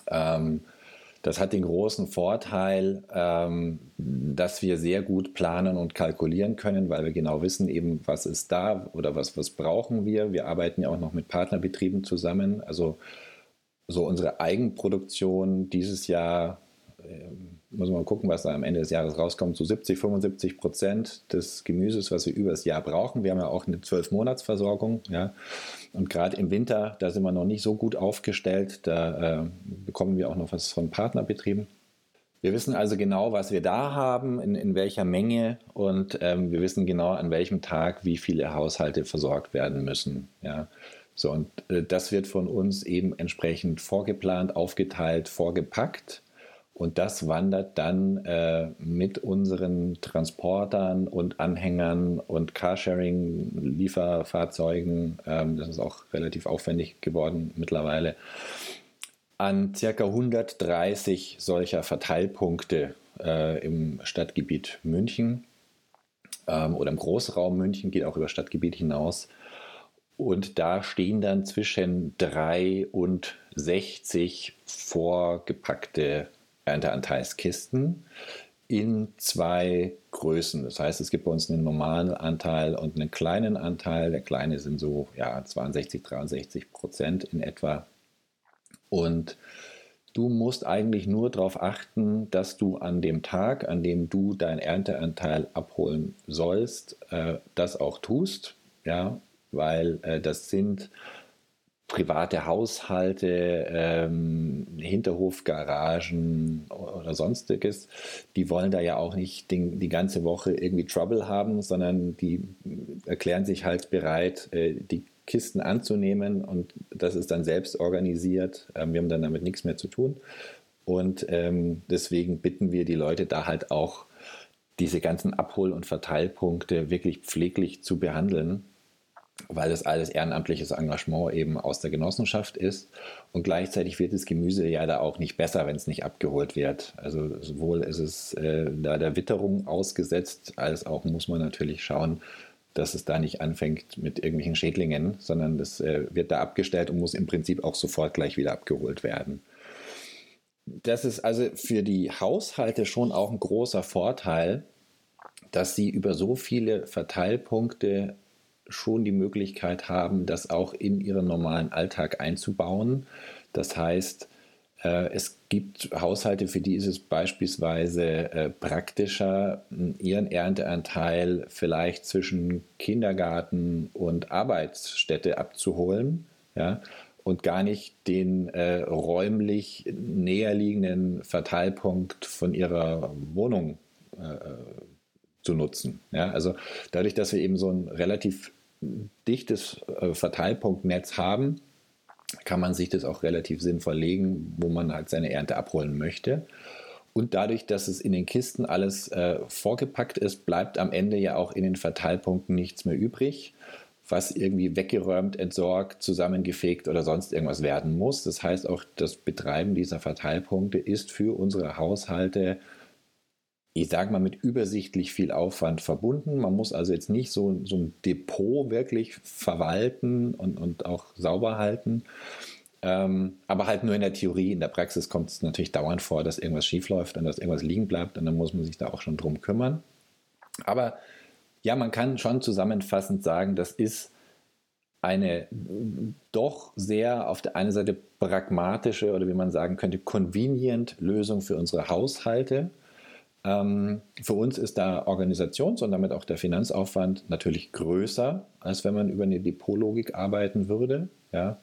S3: Ähm, das hat den großen Vorteil, ähm, dass wir sehr gut planen und kalkulieren können, weil wir genau wissen, eben, was ist da oder was, was brauchen wir. Wir arbeiten ja auch noch mit Partnerbetrieben zusammen. Also so unsere Eigenproduktion dieses Jahr ähm, muss man gucken, was da am Ende des Jahres rauskommt, so 70, 75 Prozent des Gemüses, was wir über das Jahr brauchen. Wir haben ja auch eine Zwölf-Monats-Versorgung. Ja. Und gerade im Winter, da sind wir noch nicht so gut aufgestellt. Da äh, bekommen wir auch noch was von Partnerbetrieben. Wir wissen also genau, was wir da haben, in, in welcher Menge und ähm, wir wissen genau, an welchem Tag wie viele Haushalte versorgt werden müssen. Ja. So, und äh, das wird von uns eben entsprechend vorgeplant, aufgeteilt, vorgepackt. Und das wandert dann äh, mit unseren Transportern und Anhängern und Carsharing-Lieferfahrzeugen, ähm, das ist auch relativ aufwendig geworden mittlerweile, an circa 130 solcher Verteilpunkte äh, im Stadtgebiet München ähm, oder im Großraum München, geht auch über Stadtgebiet hinaus. Und da stehen dann zwischen drei und 60 vorgepackte Ernteanteilskisten in zwei Größen. Das heißt, es gibt bei uns einen normalen Anteil und einen kleinen Anteil. Der kleine sind so ja, 62, 63 Prozent in etwa. Und du musst eigentlich nur darauf achten, dass du an dem Tag, an dem du deinen Ernteanteil abholen sollst, äh, das auch tust. Ja, weil äh, das sind private Haushalte, ähm, Hinterhofgaragen oder sonstiges, die wollen da ja auch nicht den, die ganze Woche irgendwie Trouble haben, sondern die erklären sich halt bereit, äh, die Kisten anzunehmen und das ist dann selbst organisiert. Ähm, wir haben dann damit nichts mehr zu tun. Und ähm, deswegen bitten wir die Leute da halt auch, diese ganzen Abhol- und Verteilpunkte wirklich pfleglich zu behandeln weil das alles ehrenamtliches Engagement eben aus der Genossenschaft ist. Und gleichzeitig wird das Gemüse ja da auch nicht besser, wenn es nicht abgeholt wird. Also sowohl ist es äh, da der Witterung ausgesetzt, als auch muss man natürlich schauen, dass es da nicht anfängt mit irgendwelchen Schädlingen, sondern das äh, wird da abgestellt und muss im Prinzip auch sofort gleich wieder abgeholt werden. Das ist also für die Haushalte schon auch ein großer Vorteil, dass sie über so viele Verteilpunkte schon die Möglichkeit haben, das auch in ihren normalen Alltag einzubauen. Das heißt, Äh, es gibt Haushalte, für die ist es beispielsweise äh, praktischer, ihren Ernteanteil vielleicht zwischen Kindergarten und Arbeitsstätte abzuholen. Ja, und gar nicht den äh, räumlich näherliegenden Verteilpunkt von ihrer Wohnung äh, zu nutzen. Ja, also dadurch, dass wir eben so ein relativ dichtes äh, Verteilpunktnetz haben, kann man sich das auch relativ sinnvoll legen, wo man halt seine Ernte abholen möchte. Und dadurch, dass es in den Kisten alles äh, vorgepackt ist, bleibt am Ende ja auch in den Verteilpunkten nichts mehr übrig, was irgendwie weggeräumt, entsorgt, zusammengefegt oder sonst irgendwas werden muss. Das heißt, auch das Betreiben dieser Verteilpunkte ist für unsere Haushalte ich sage mal, mit übersichtlich viel Aufwand verbunden. Man muss also jetzt nicht so, so ein Depot wirklich verwalten und, und auch sauber halten. Ähm, aber halt nur in der Theorie. In der Praxis kommt es natürlich dauernd vor, dass irgendwas schiefläuft und dass irgendwas liegen bleibt und dann muss man sich da auch schon drum kümmern. Aber ja, man kann schon zusammenfassend sagen, das ist eine doch sehr auf der einen Seite pragmatische oder wie man sagen könnte, convenient Lösung für unsere Haushalte für uns ist da Organisations- und damit auch der Finanzaufwand natürlich größer, als wenn man über eine Depotlogik arbeiten würde. Ja.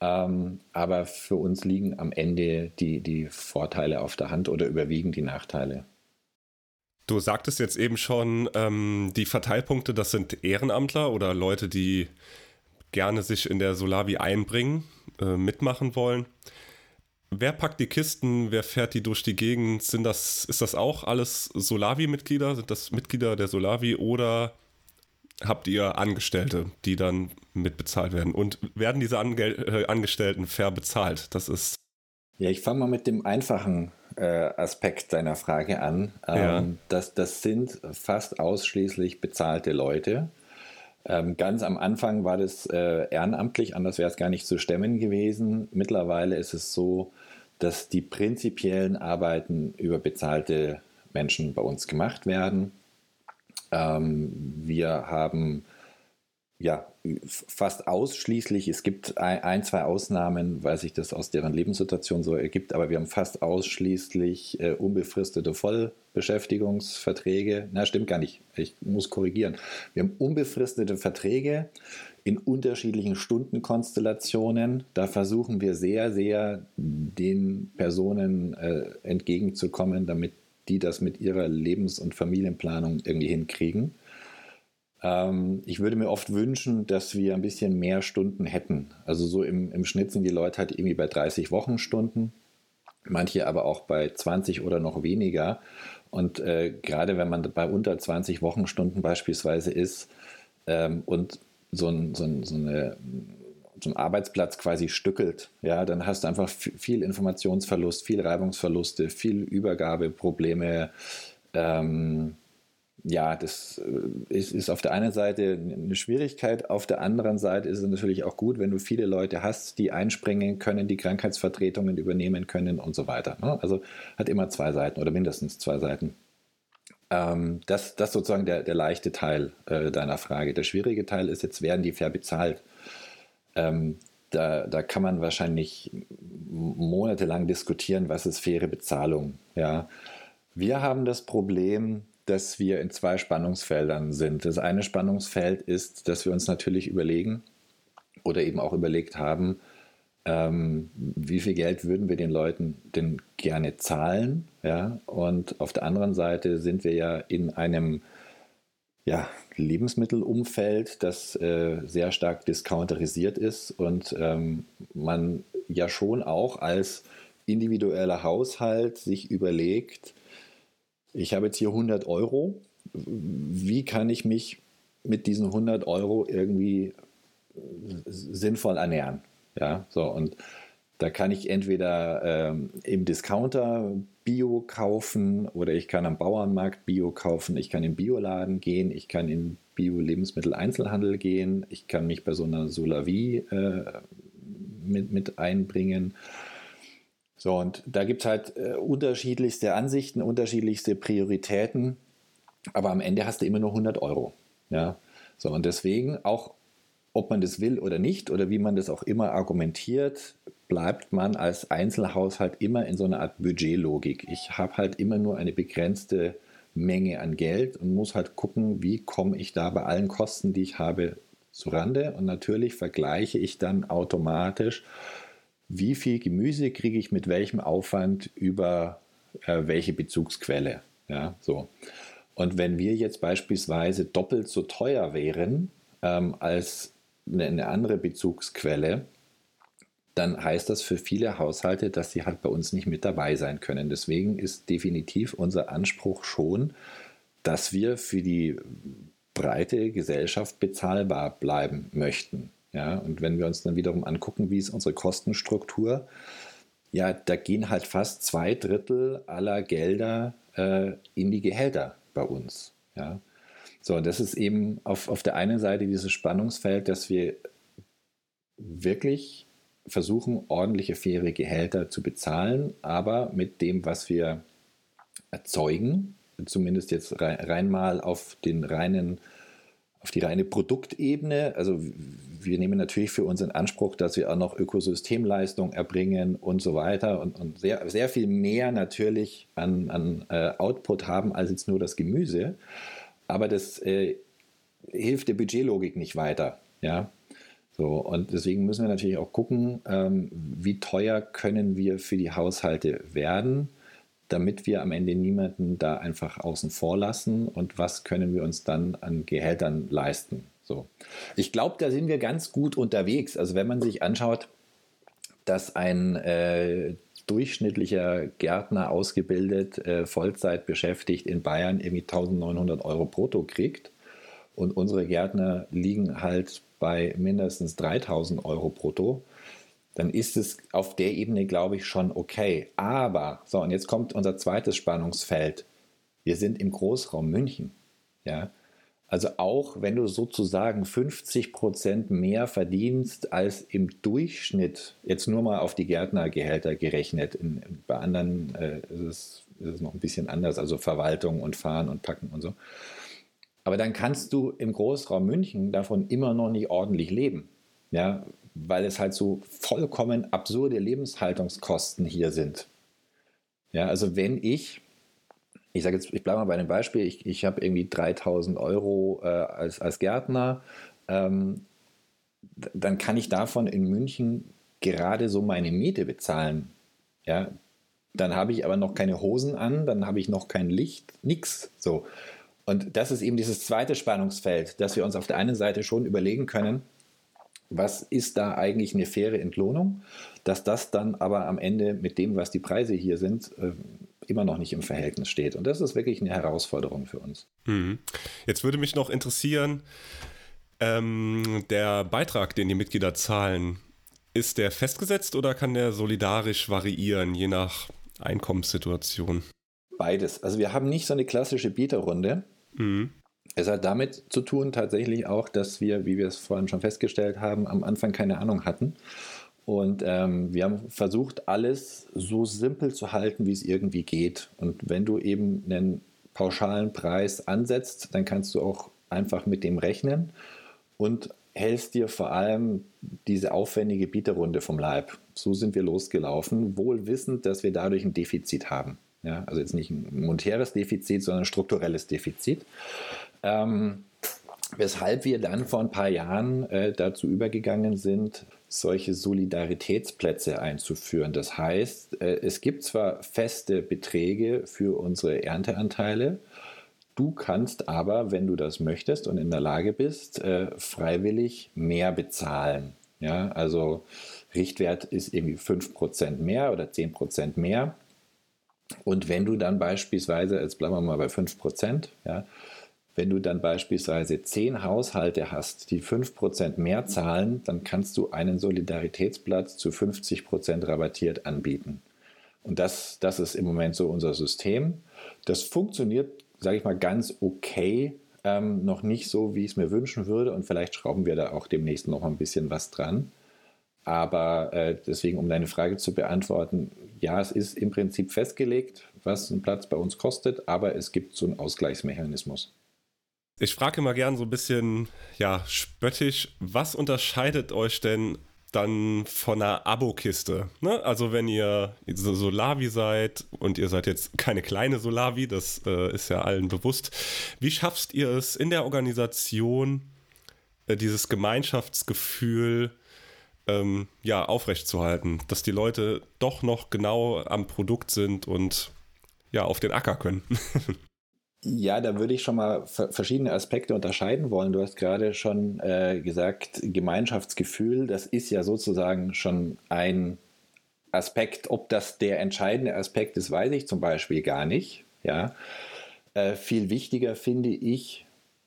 S3: Ähm, aber für uns liegen am Ende die, die Vorteile auf der Hand oder überwiegen die Nachteile.
S2: Du sagtest jetzt eben schon, ähm, die Verteilpunkte, das sind Ehrenamtler oder Leute, die gerne sich in der Solavi einbringen, äh, mitmachen wollen. Wer packt die Kisten? Wer fährt die durch die Gegend? Sind das, ist das auch alles Solavi-Mitglieder? Sind das Mitglieder der Solavi oder habt ihr Angestellte, die dann mitbezahlt werden? Und werden diese Ange äh, Angestellten fair bezahlt? Das ist.
S3: Ja, ich fange mal mit dem einfachen äh, Aspekt deiner Frage an. Ähm, ja. das, das sind fast ausschließlich bezahlte Leute. Ähm, ganz am Anfang war das äh, ehrenamtlich, anders wäre es gar nicht zu stemmen gewesen. Mittlerweile ist es so, dass die prinzipiellen Arbeiten über bezahlte Menschen bei uns gemacht werden. Ähm, wir haben ja fast ausschließlich, es gibt ein, zwei Ausnahmen, weil sich das aus deren Lebenssituation so ergibt, aber wir haben fast ausschließlich äh, unbefristete Vollbeschäftigungsverträge. Na, stimmt gar nicht. Ich muss korrigieren. Wir haben unbefristete Verträge in unterschiedlichen Stundenkonstellationen. Da versuchen wir sehr, sehr den Personen äh, entgegenzukommen, damit die das mit ihrer Lebens- und Familienplanung irgendwie hinkriegen. Ähm, ich würde mir oft wünschen, dass wir ein bisschen mehr Stunden hätten. Also so im, im Schnitt sind die Leute halt irgendwie bei 30 Wochenstunden, manche aber auch bei 20 oder noch weniger. Und äh, gerade wenn man bei unter 20 Wochenstunden beispielsweise ist ähm, und so, ein, so, ein, so eine einen Arbeitsplatz quasi stückelt, ja, dann hast du einfach viel Informationsverlust, viel Reibungsverluste, viel Übergabeprobleme. Ähm, ja, das äh, ist, ist auf der einen Seite eine Schwierigkeit, auf der anderen Seite ist es natürlich auch gut, wenn du viele Leute hast, die einspringen können, die Krankheitsvertretungen übernehmen können und so weiter. Ne? Also hat immer zwei Seiten oder mindestens zwei Seiten. Ähm, das, ist sozusagen der, der leichte Teil äh, deiner Frage. Der schwierige Teil ist jetzt, werden die fair bezahlt? Ähm, da, da kann man wahrscheinlich monatelang diskutieren, was ist faire Bezahlung. Ja? Wir haben das Problem, dass wir in zwei Spannungsfeldern sind. Das eine Spannungsfeld ist, dass wir uns natürlich überlegen oder eben auch überlegt haben, ähm, wie viel Geld würden wir den Leuten denn gerne zahlen? Ja? Und auf der anderen Seite sind wir ja in einem ja, Lebensmittelumfeld, das äh, sehr stark discounterisiert ist und ähm, man ja schon auch als individueller Haushalt sich überlegt, ich habe jetzt hier 100 Euro, wie kann ich mich mit diesen 100 Euro irgendwie sinnvoll ernähren? Ja, so und da kann ich entweder ähm, im Discounter Bio kaufen oder ich kann am Bauernmarkt Bio kaufen, ich kann im Bioladen gehen, ich kann in Bio-Lebensmittel-Einzelhandel gehen, ich kann mich bei so einer Solavie äh, mit, mit einbringen. So, und da gibt es halt äh, unterschiedlichste Ansichten, unterschiedlichste Prioritäten, aber am Ende hast du immer nur 100 Euro. Ja, so, und deswegen auch, ob man das will oder nicht, oder wie man das auch immer argumentiert, bleibt man als Einzelhaushalt immer in so einer Art Budgetlogik. Ich habe halt immer nur eine begrenzte Menge an Geld und muss halt gucken, wie komme ich da bei allen Kosten, die ich habe, zu Rande. Und natürlich vergleiche ich dann automatisch, wie viel Gemüse kriege ich mit welchem Aufwand über äh, welche Bezugsquelle. Ja, so. Und wenn wir jetzt beispielsweise doppelt so teuer wären ähm, als eine, eine andere Bezugsquelle, dann heißt das für viele Haushalte, dass sie halt bei uns nicht mit dabei sein können. Deswegen ist definitiv unser Anspruch schon, dass wir für die breite Gesellschaft bezahlbar bleiben möchten. Ja, und wenn wir uns dann wiederum angucken, wie ist unsere Kostenstruktur, ja, da gehen halt fast zwei Drittel aller Gelder äh, in die Gehälter bei uns. Ja. So, das ist eben auf, auf der einen Seite dieses Spannungsfeld, dass wir wirklich versuchen, ordentliche, faire Gehälter zu bezahlen, aber mit dem, was wir erzeugen, zumindest jetzt rein mal auf den reinen auf die reine Produktebene. Also wir nehmen natürlich für uns in Anspruch, dass wir auch noch Ökosystemleistung erbringen und so weiter und, und sehr, sehr viel mehr natürlich an, an äh, Output haben als jetzt nur das Gemüse. Aber das äh, hilft der Budgetlogik nicht weiter. Ja, so, und deswegen müssen wir natürlich auch gucken, ähm, wie teuer können wir für die Haushalte werden, damit wir am Ende niemanden da einfach außen vor lassen und was können wir uns dann an Gehältern leisten. So. Ich glaube, da sind wir ganz gut unterwegs. Also wenn man sich anschaut, dass ein äh, durchschnittlicher Gärtner ausgebildet, äh, Vollzeit beschäftigt in Bayern irgendwie 1900 Euro brutto kriegt und unsere Gärtner liegen halt bei mindestens 3000 Euro brutto, dann ist es auf der Ebene, glaube ich, schon okay. Aber, so, und jetzt kommt unser zweites Spannungsfeld. Wir sind im Großraum München. Ja? Also auch wenn du sozusagen 50 Prozent mehr verdienst als im Durchschnitt, jetzt nur mal auf die Gärtnergehälter gerechnet, in, bei anderen äh, ist, es, ist es noch ein bisschen anders, also Verwaltung und Fahren und Packen und so. Aber dann kannst du im Großraum München davon immer noch nicht ordentlich leben. Ja, weil es halt so vollkommen absurde Lebenshaltungskosten hier sind. Ja, also wenn ich, ich sage jetzt, ich bleibe mal bei dem Beispiel, ich, ich habe irgendwie 3000 Euro äh, als, als Gärtner, ähm, dann kann ich davon in München gerade so meine Miete bezahlen. Ja, dann habe ich aber noch keine Hosen an, dann habe ich noch kein Licht, nichts. So. Und das ist eben dieses zweite Spannungsfeld, dass wir uns auf der einen Seite schon überlegen können, was ist da eigentlich eine faire Entlohnung, dass das dann aber am Ende mit dem, was die Preise hier sind, äh, immer noch nicht im Verhältnis steht. Und das ist wirklich eine Herausforderung für uns.
S2: Mhm. Jetzt würde mich noch interessieren, ähm, der Beitrag, den die Mitglieder zahlen, ist der festgesetzt oder kann der solidarisch variieren, je nach Einkommenssituation?
S3: Beides. Also wir haben nicht so eine klassische Bieterrunde, Mhm. Es hat damit zu tun tatsächlich auch, dass wir, wie wir es vorhin schon festgestellt haben, am Anfang keine Ahnung hatten. Und ähm, wir haben versucht, alles so simpel zu halten, wie es irgendwie geht. Und wenn du eben einen pauschalen Preis ansetzt, dann kannst du auch einfach mit dem rechnen und hältst dir vor allem diese aufwendige Bieterrunde vom Leib. So sind wir losgelaufen, wohl wissend, dass wir dadurch ein Defizit haben. Ja, also jetzt nicht ein monetäres Defizit, sondern ein strukturelles Defizit. Ähm, weshalb wir dann vor ein paar Jahren äh, dazu übergegangen sind, solche Solidaritätsplätze einzuführen. Das heißt, äh, es gibt zwar feste Beträge für unsere Ernteanteile, du kannst aber, wenn du das möchtest und in der Lage bist, äh, freiwillig mehr bezahlen. Ja, also Richtwert ist irgendwie 5% mehr oder 10% mehr. Und wenn du dann beispielsweise, jetzt bleiben wir mal bei 5%, ja, wenn du dann beispielsweise 10 Haushalte hast, die 5% mehr zahlen, dann kannst du einen Solidaritätsplatz zu 50% rabattiert anbieten. Und das, das ist im Moment so unser System. Das funktioniert, sage ich mal, ganz okay. Ähm, noch nicht so, wie ich es mir wünschen würde. Und vielleicht schrauben wir da auch demnächst noch ein bisschen was dran. Aber äh, deswegen, um deine Frage zu beantworten, ja, es ist im Prinzip festgelegt, was ein Platz bei uns kostet, aber es gibt so einen Ausgleichsmechanismus.
S2: Ich frage immer gern so ein bisschen, ja, spöttisch, was unterscheidet euch denn dann von einer Abo-Kiste. Ne? Also wenn ihr so Solavi seid und ihr seid jetzt keine kleine Solavi, das äh, ist ja allen bewusst, wie schaffst ihr es in der Organisation, äh, dieses Gemeinschaftsgefühl ähm, ja, aufrechtzuerhalten, dass die Leute doch noch genau am Produkt sind und ja, auf den Acker können?
S3: Ja, da würde ich schon mal verschiedene Aspekte unterscheiden wollen. Du hast gerade schon äh, gesagt, Gemeinschaftsgefühl, das ist ja sozusagen schon ein Aspekt. Ob das der entscheidende Aspekt ist, weiß ich zum Beispiel gar nicht. Ja. Äh, viel wichtiger finde ich,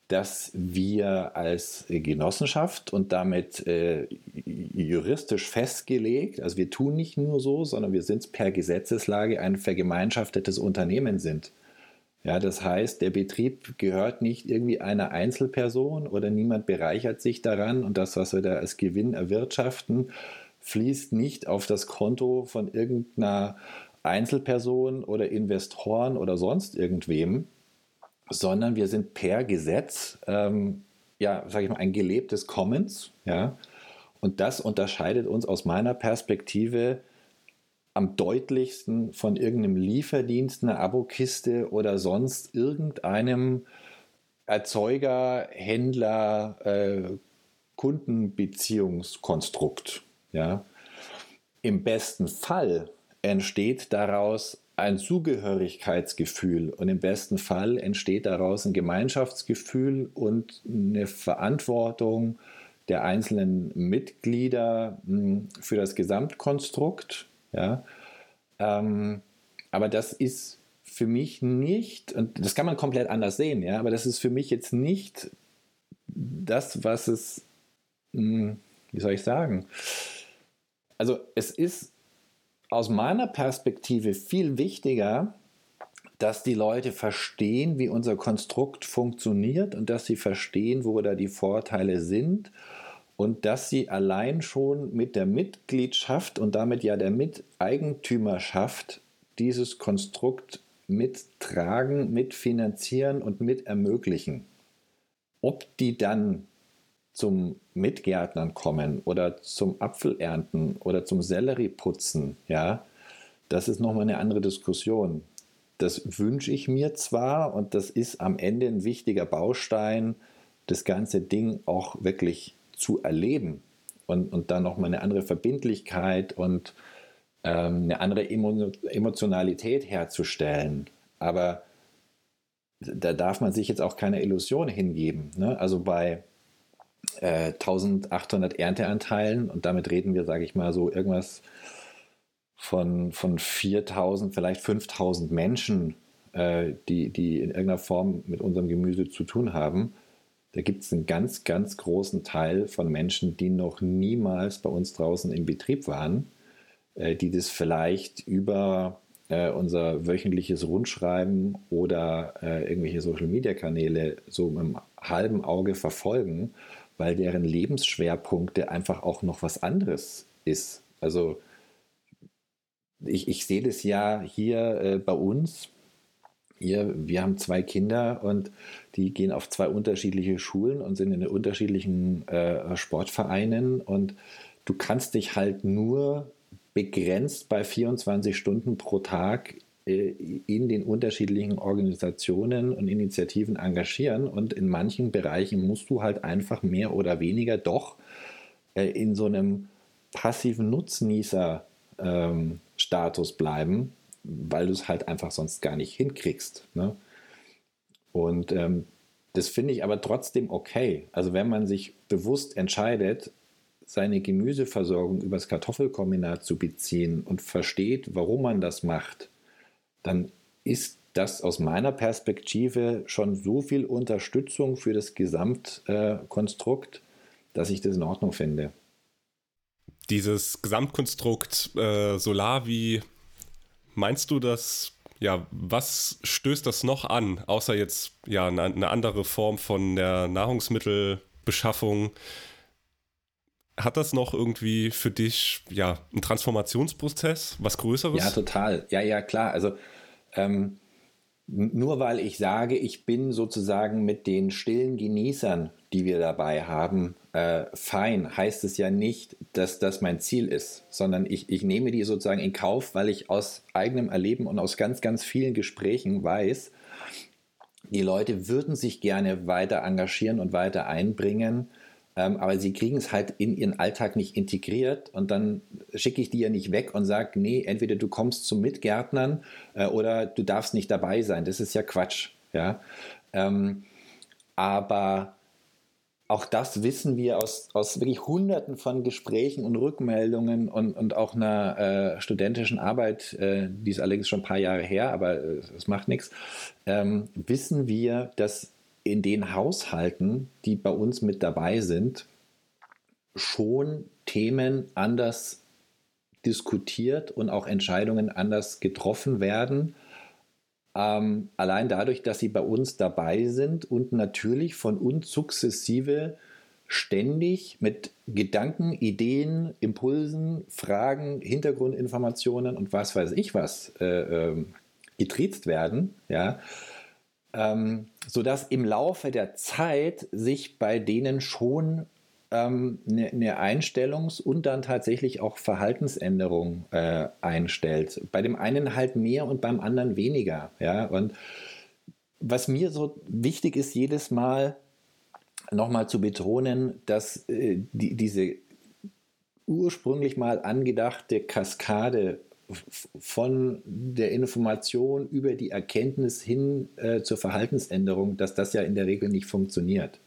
S3: dass wir als Genossenschaft und damit äh, juristisch festgelegt, also wir tun nicht nur so, sondern wir sind per Gesetzeslage ein vergemeinschaftetes Unternehmen sind. Ja, das heißt, der Betrieb gehört nicht irgendwie einer Einzelperson oder niemand bereichert sich daran und das, was wir da als Gewinn erwirtschaften, fließt nicht auf das Konto von irgendeiner Einzelperson oder Investoren oder sonst irgendwem, sondern wir sind per Gesetz, ähm, ja, sage ich mal, ein gelebtes Commons, ja, und das unterscheidet uns aus meiner Perspektive am deutlichsten von irgendeinem Lieferdienst, einer Abokiste oder sonst irgendeinem Erzeuger, Händler, äh, Kundenbeziehungskonstrukt. Ja. Im besten Fall entsteht daraus ein Zugehörigkeitsgefühl und im besten Fall entsteht daraus ein Gemeinschaftsgefühl und eine Verantwortung der einzelnen Mitglieder hm, für das Gesamtkonstrukt ja? Ähm, aber das ist für mich nicht, und das kann man komplett anders sehen, ja, aber das ist für mich jetzt nicht das, was es, hm, wie soll ich sagen, also es ist aus meiner Perspektive viel wichtiger, dass die Leute verstehen, wie unser Konstrukt funktioniert und dass sie verstehen, wo da die Vorteile sind und dass sie allein schon mit der Mitgliedschaft und damit ja der Miteigentümerschaft dieses Konstrukt mittragen, mitfinanzieren und mit ermöglichen. Ob die dann zum Mitgärtnern kommen oder zum Apfelernten oder zum Sellerieputzen, ja, das ist nochmal eine andere Diskussion. Das wünsche ich mir zwar und das ist am Ende ein wichtiger Baustein, das ganze Ding auch wirklich zu erleben und, und dann nochmal eine andere Verbindlichkeit und ähm, eine andere Emo Emotionalität herzustellen. Aber da darf man sich jetzt auch keine Illusion hingeben. Ne? Also bei äh, 1800 Ernteanteilen und damit reden wir, sage ich mal, so irgendwas von, von 4000, vielleicht 5000 Menschen, äh, die, die in irgendeiner Form mit unserem Gemüse zu tun haben, da gibt es einen ganz, ganz großen Teil von Menschen, die noch niemals bei uns draußen im Betrieb waren, äh, die das vielleicht über äh, unser wöchentliches Rundschreiben oder äh, irgendwelche Social-Media-Kanäle so mit einem halben Auge verfolgen, weil deren Lebensschwerpunkte einfach auch noch was anderes ist. Also ich, ich sehe das ja hier äh, bei uns ihr, wir haben zwei Kinder und die gehen auf zwei unterschiedliche Schulen und sind in unterschiedlichen äh, Sportvereinen. Und du kannst dich halt nur begrenzt bei 24 Stunden pro Tag äh, in den unterschiedlichen Organisationen und Initiativen engagieren. Und in manchen Bereichen musst du halt einfach mehr oder weniger doch äh, in so einem passiven Nutznießer ähm, bleiben, weil du es halt einfach sonst gar nicht hinkriegst. Ne? Und ähm, das finde ich aber trotzdem okay. Also wenn man sich bewusst entscheidet, seine Gemüseversorgung übers Kartoffelkombinat zu beziehen und versteht, warum man das macht, dann ist das aus meiner Perspektive schon so viel Unterstützung für das Gesamtkonstrukt, äh, dass ich das in Ordnung finde.
S2: Dieses Gesamtkonstrukt äh, Solavi Meinst du, dass, ja, was stößt das noch an, außer jetzt, ja, eine, eine andere Form von der Nahrungsmittelbeschaffung? Hat das noch irgendwie für dich, ja, einen Transformationsprozess, was Größeres?
S3: Ja, total. Ja, ja, klar. Also, ähm, nur weil ich sage, ich bin sozusagen mit den stillen Genießern, die wir dabei haben, äh, fein, heißt es ja nicht, dass das mein Ziel ist, sondern ich, ich nehme die sozusagen in Kauf, weil ich aus eigenem Erleben und aus ganz, ganz vielen Gesprächen weiß, die Leute würden sich gerne weiter engagieren und weiter einbringen, ähm, aber sie kriegen es halt in ihren Alltag nicht integriert und dann schicke ich die ja nicht weg und sage, nee, entweder du kommst zum Mitgärtnern äh, oder du darfst nicht dabei sein. Das ist ja Quatsch. Ja? Ähm, aber auch das wissen wir aus, aus wirklich hunderten von Gesprächen und Rückmeldungen und, und auch einer äh, studentischen Arbeit, äh, die ist allerdings schon ein paar Jahre her, aber es äh, macht nichts, ähm, wissen wir, dass in den Haushalten, die bei uns mit dabei sind, schon Themen anders diskutiert und auch Entscheidungen anders getroffen werden. Ähm, allein dadurch, dass sie bei uns dabei sind und natürlich von uns sukzessive ständig mit Gedanken, Ideen, Impulsen, Fragen, Hintergrundinformationen und was weiß ich was äh, äh, getriezt werden, ja, ähm, sodass im Laufe der Zeit sich bei denen schon ähm, eine, eine Einstellungs- und dann tatsächlich auch Verhaltensänderung äh, einstellt. Bei dem einen halt mehr und beim anderen weniger. Ja? Und was mir so wichtig ist, jedes Mal nochmal zu betonen, dass äh, die, diese ursprünglich mal angedachte Kaskade von der Information über die Erkenntnis hin äh, zur Verhaltensänderung, dass das ja in der Regel nicht funktioniert.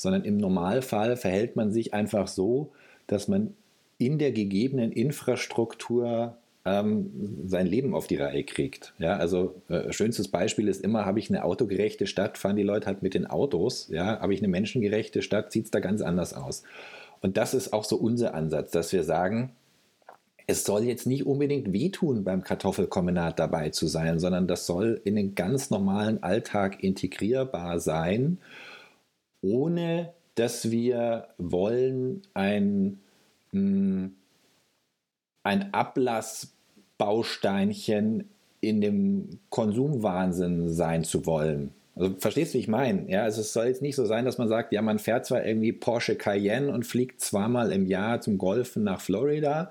S3: Sondern im Normalfall verhält man sich einfach so, dass man in der gegebenen Infrastruktur ähm, sein Leben auf die Reihe kriegt. Ja, also äh, schönstes Beispiel ist immer, habe ich eine autogerechte Stadt, fahren die Leute halt mit den Autos. Ja, habe ich eine menschengerechte Stadt, sieht es da ganz anders aus. Und das ist auch so unser Ansatz, dass wir sagen, es soll jetzt nicht unbedingt wehtun, beim Kartoffelkombinat dabei zu sein, sondern das soll in den ganz normalen Alltag integrierbar sein, ohne dass wir wollen ein, hm, ein Ablassbausteinchen in dem Konsumwahnsinn sein zu wollen. Also verstehst du, wie ich meine? Ja, also es soll jetzt nicht so sein, dass man sagt, ja, man fährt zwar irgendwie Porsche Cayenne und fliegt zweimal im Jahr zum Golfen nach Florida,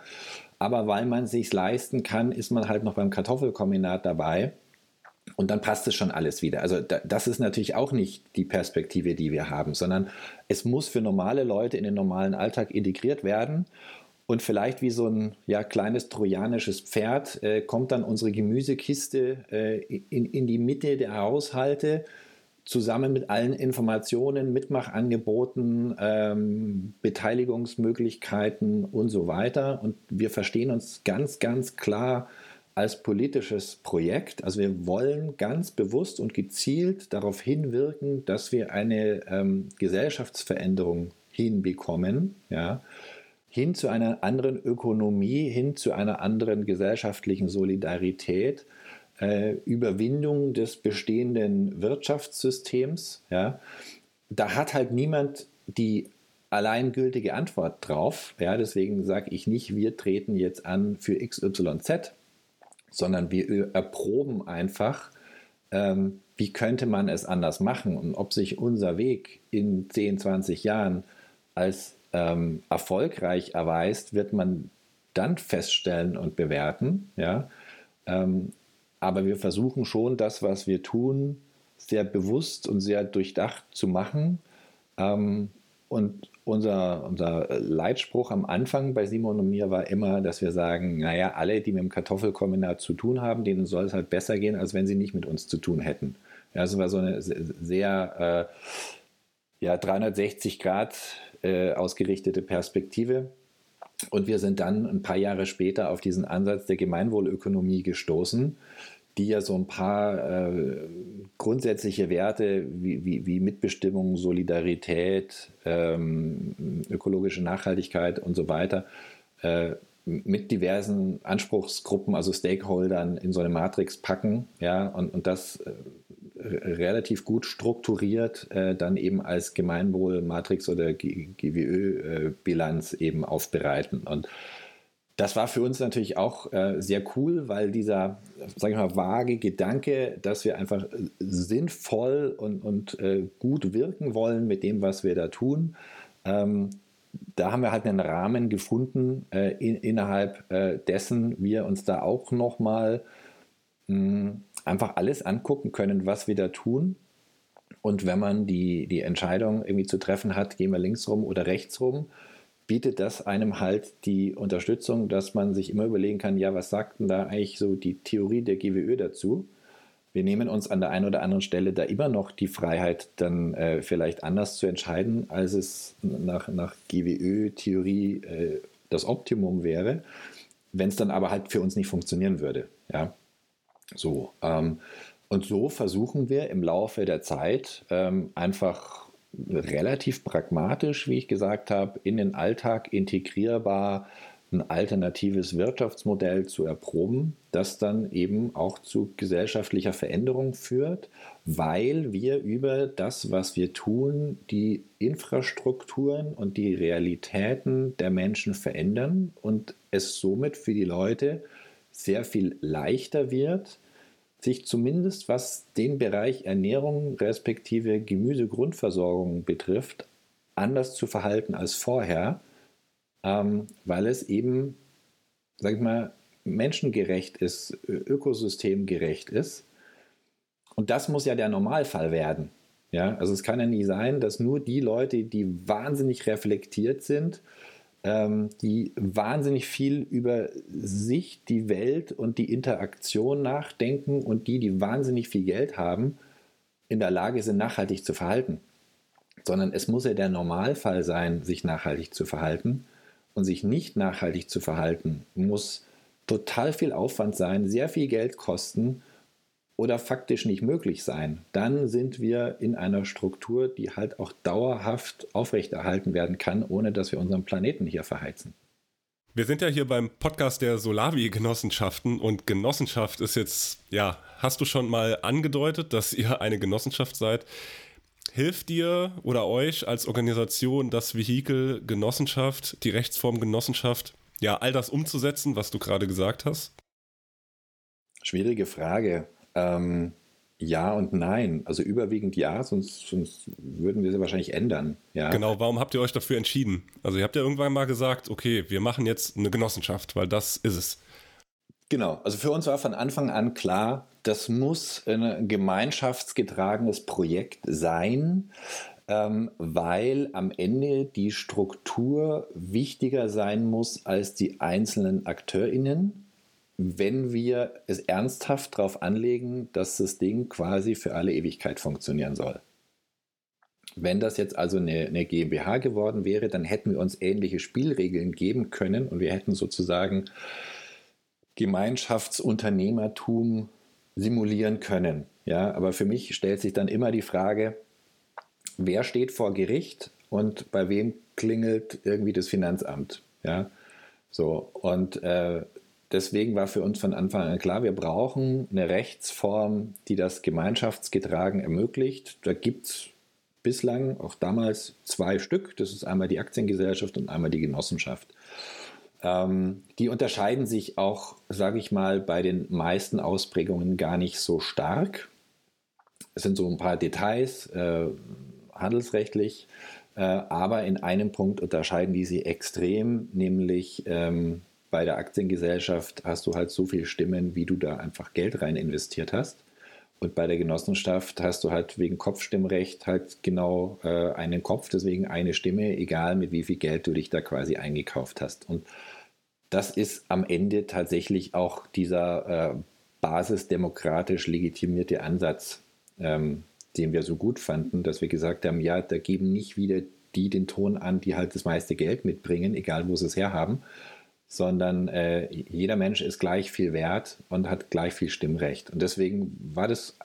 S3: aber weil man es sich leisten kann, ist man halt noch beim Kartoffelkombinat dabei. Und dann passt es schon alles wieder. Also das ist natürlich auch nicht die Perspektive, die wir haben, sondern es muss für normale Leute in den normalen Alltag integriert werden. Und vielleicht wie so ein ja, kleines trojanisches Pferd äh, kommt dann unsere Gemüsekiste äh, in, in die Mitte der Haushalte zusammen mit allen Informationen, Mitmachangeboten, ähm, Beteiligungsmöglichkeiten und so weiter. Und wir verstehen uns ganz, ganz klar als politisches Projekt. Also wir wollen ganz bewusst und gezielt darauf hinwirken, dass wir eine ähm, Gesellschaftsveränderung hinbekommen, ja, hin zu einer anderen Ökonomie, hin zu einer anderen gesellschaftlichen Solidarität äh, Überwindung des bestehenden Wirtschaftssystems. Ja, da hat halt niemand die alleingültige Antwort drauf. Ja, deswegen sage ich nicht, wir treten jetzt an für XYZ, sondern wir erproben einfach, ähm, wie könnte man es anders machen und ob sich unser Weg in 10, 20 Jahren als ähm, erfolgreich erweist, wird man dann feststellen und bewerten. Ja? Ähm, aber wir versuchen schon, das, was wir tun, sehr bewusst und sehr durchdacht zu machen. Ähm, und unser, unser Leitspruch am Anfang bei Simon und mir war immer, dass wir sagen, naja, alle, die mit dem Kartoffelkombinat zu tun haben, denen soll es halt besser gehen, als wenn sie nicht mit uns zu tun hätten. Ja, das war so eine sehr äh, ja, 360 Grad äh, ausgerichtete Perspektive. Und wir sind dann ein paar Jahre später auf diesen Ansatz der Gemeinwohlökonomie gestoßen, die ja so ein paar äh, grundsätzliche Werte wie, wie, wie Mitbestimmung, Solidarität, ähm, ökologische Nachhaltigkeit und so weiter äh, mit diversen Anspruchsgruppen, also Stakeholdern in so eine Matrix packen, ja, und, und das äh, relativ gut strukturiert äh, dann eben als Gemeinwohl-Matrix oder GWÖ-Bilanz eben aufbereiten. Und das war für uns natürlich auch äh, sehr cool, weil dieser, sag ich mal, vage Gedanke, dass wir einfach sinnvoll und, und äh, gut wirken wollen mit dem, was wir da tun, ähm, da haben wir halt einen Rahmen gefunden, äh, in, innerhalb äh, dessen wir uns da auch nochmal hm, einfach alles angucken können, was wir da tun. Und wenn man die, die Entscheidung irgendwie zu treffen hat, gehen wir links rum oder rechts rum, bietet das einem halt die Unterstützung, dass man sich immer überlegen kann, ja, was sagt denn da eigentlich so die Theorie der GWÖ dazu? Wir nehmen uns an der einen oder anderen Stelle da immer noch die Freiheit, dann äh, vielleicht anders zu entscheiden, als es nach, nach GWÖ-Theorie äh, das Optimum wäre, wenn es dann aber halt für uns nicht funktionieren würde. Ja, so. Ähm, und so versuchen wir im Laufe der Zeit ähm, einfach relativ pragmatisch, wie ich gesagt habe, in den Alltag integrierbar ein alternatives Wirtschaftsmodell zu erproben, das dann eben auch zu gesellschaftlicher Veränderung führt, weil wir über das, was wir tun, die Infrastrukturen und die Realitäten der Menschen verändern und es somit für die Leute sehr viel leichter wird, sich zumindest was den Bereich Ernährung respektive Gemüsegrundversorgung betrifft, anders zu verhalten als vorher, ähm, weil es eben, sag ich mal, menschengerecht ist, ökosystemgerecht ist. Und das muss ja der Normalfall werden. Ja, also es kann ja nicht sein, dass nur die Leute, die wahnsinnig reflektiert sind, die wahnsinnig viel über sich, die Welt und die Interaktion nachdenken und die, die wahnsinnig viel Geld haben, in der Lage sind, nachhaltig zu verhalten. Sondern es muss ja der Normalfall sein, sich nachhaltig zu verhalten. Und sich nicht nachhaltig zu verhalten, muss total viel Aufwand sein, sehr viel Geld kosten oder faktisch nicht möglich sein, dann sind wir in einer Struktur, die halt auch dauerhaft aufrechterhalten werden kann, ohne dass wir unseren Planeten hier verheizen.
S2: Wir sind ja hier beim Podcast der Solavi-Genossenschaften und Genossenschaft ist jetzt, ja, hast du schon mal angedeutet, dass ihr eine Genossenschaft seid. Hilft dir oder euch als Organisation das Vehikel Genossenschaft, die Rechtsform Genossenschaft, ja, all das umzusetzen, was du gerade gesagt hast?
S3: Schwierige Frage. Ähm, ja und nein. Also überwiegend ja, sonst, sonst würden wir sie wahrscheinlich ändern. Ja.
S2: Genau, warum habt ihr euch dafür entschieden? Also ihr habt ja irgendwann mal gesagt, okay, wir machen jetzt eine Genossenschaft, weil das ist es.
S3: Genau, also für uns war von Anfang an klar, das muss ein gemeinschaftsgetragenes Projekt sein, ähm, weil am Ende die Struktur wichtiger sein muss als die einzelnen AkteurInnen wenn wir es ernsthaft darauf anlegen, dass das Ding quasi für alle Ewigkeit funktionieren soll. Wenn das jetzt also eine, eine, GmbH geworden wäre, dann hätten wir uns ähnliche Spielregeln geben können und wir hätten sozusagen Gemeinschaftsunternehmertum simulieren können. Ja, aber für mich stellt sich dann immer die Frage, wer steht vor Gericht und bei wem klingelt irgendwie das Finanzamt? Ja, so und äh, deswegen war für uns von Anfang an klar, wir brauchen eine Rechtsform, die das Gemeinschaftsgetragen ermöglicht. Da gibt es bislang auch damals zwei Stück. Das ist einmal die Aktiengesellschaft und einmal die Genossenschaft. Ähm, die unterscheiden sich auch, sage ich mal, bei den meisten Ausprägungen gar nicht so stark. Es sind so ein paar Details, äh, handelsrechtlich, äh, aber in einem Punkt unterscheiden die sie extrem, nämlich ähm, bei der Aktiengesellschaft hast du halt so viele Stimmen, wie du da einfach Geld rein investiert hast. Und bei der Genossenschaft hast du halt wegen Kopfstimmrecht halt genau äh, einen Kopf, deswegen eine Stimme, egal mit wie viel Geld du dich da quasi eingekauft hast. Und das ist am Ende tatsächlich auch dieser äh, basisdemokratisch legitimierte Ansatz, ähm, den wir so gut fanden, dass wir gesagt haben, ja, da geben nicht wieder die den Ton an, die halt das meiste Geld mitbringen, egal wo sie es herhaben, sondern äh, jeder Mensch ist gleich viel wert und hat gleich viel Stimmrecht. Und deswegen war das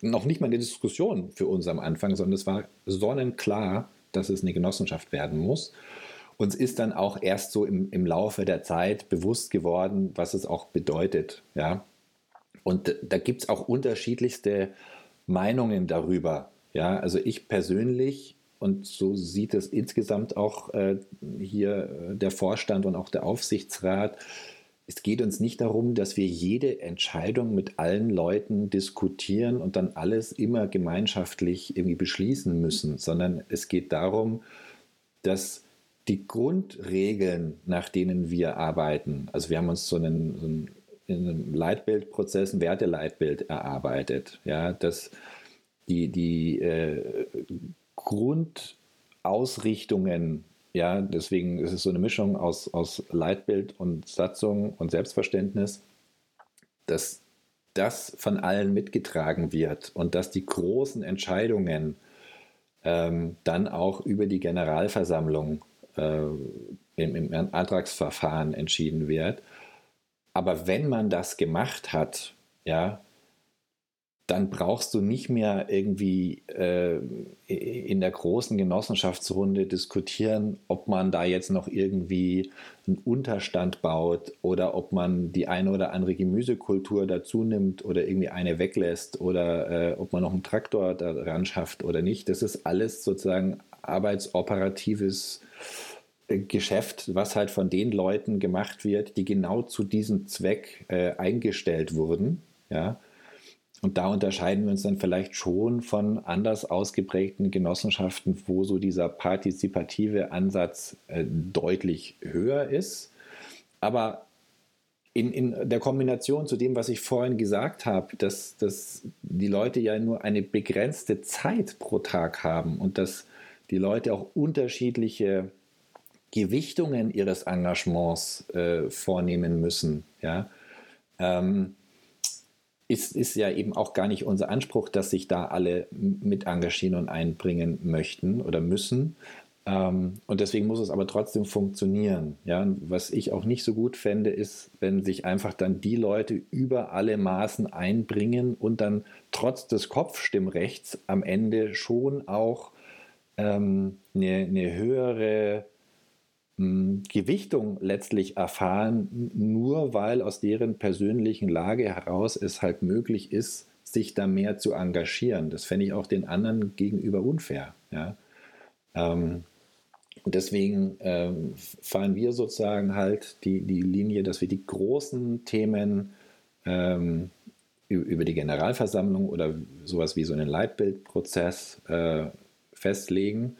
S3: noch nicht mal eine Diskussion für uns am Anfang, sondern es war sonnenklar, dass es eine Genossenschaft werden muss. Uns ist dann auch erst so im, im Laufe der Zeit bewusst geworden, was es auch bedeutet. Ja? Und da gibt es auch unterschiedlichste Meinungen darüber. Ja? Also ich persönlich und so sieht es insgesamt auch äh, hier äh, der Vorstand und auch der Aufsichtsrat, es geht uns nicht darum, dass wir jede Entscheidung mit allen Leuten diskutieren und dann alles immer gemeinschaftlich irgendwie beschließen müssen, sondern es geht darum, dass die Grundregeln, nach denen wir arbeiten, also wir haben uns so einen, so einen in einem Leitbildprozess ein Werteleitbild erarbeitet, ja, dass die, die äh, Grundausrichtungen ja, deswegen ist es so eine Mischung aus, aus Leitbild und Satzung und Selbstverständnis, dass das von allen mitgetragen wird und dass die großen Entscheidungen ähm, dann auch über die Generalversammlung äh, im, im Antragsverfahren entschieden wird. Aber wenn man das gemacht hat, ja, dann brauchst du nicht mehr irgendwie äh, in der großen Genossenschaftsrunde diskutieren, ob man da jetzt noch irgendwie einen Unterstand baut oder ob man die eine oder andere Gemüsekultur dazu nimmt oder irgendwie eine weglässt oder äh, ob man noch einen Traktor daran schafft oder nicht. Das ist alles sozusagen arbeitsoperatives äh, Geschäft, was halt von den Leuten gemacht wird, die genau zu diesem Zweck äh, eingestellt wurden. Ja, und da unterscheiden wir uns dann vielleicht schon von anders ausgeprägten Genossenschaften, wo so dieser partizipative Ansatz äh, deutlich höher ist. Aber in, in der Kombination zu dem, was ich vorhin gesagt habe, dass, dass die Leute ja nur eine begrenzte Zeit pro Tag haben und dass die Leute auch unterschiedliche Gewichtungen ihres Engagements äh, vornehmen müssen. Ja? Ähm, ist, ist ja eben auch gar nicht unser Anspruch, dass sich da alle mit engagieren und einbringen möchten oder müssen. Ähm, und deswegen muss es aber trotzdem funktionieren. Ja? Was ich auch nicht so gut fände, ist, wenn sich einfach dann die Leute über alle Maßen einbringen und dann trotz des Kopfstimmrechts am Ende schon auch ähm, eine, eine höhere Gewichtung letztlich erfahren, nur weil aus deren persönlichen Lage heraus es halt möglich ist, sich da mehr zu engagieren. Das fände ich auch den anderen gegenüber unfair. Ja? Ähm, und deswegen ähm, fahren wir sozusagen halt die, die Linie, dass wir die großen Themen ähm, über die Generalversammlung oder sowas wie so einen Leitbildprozess äh, festlegen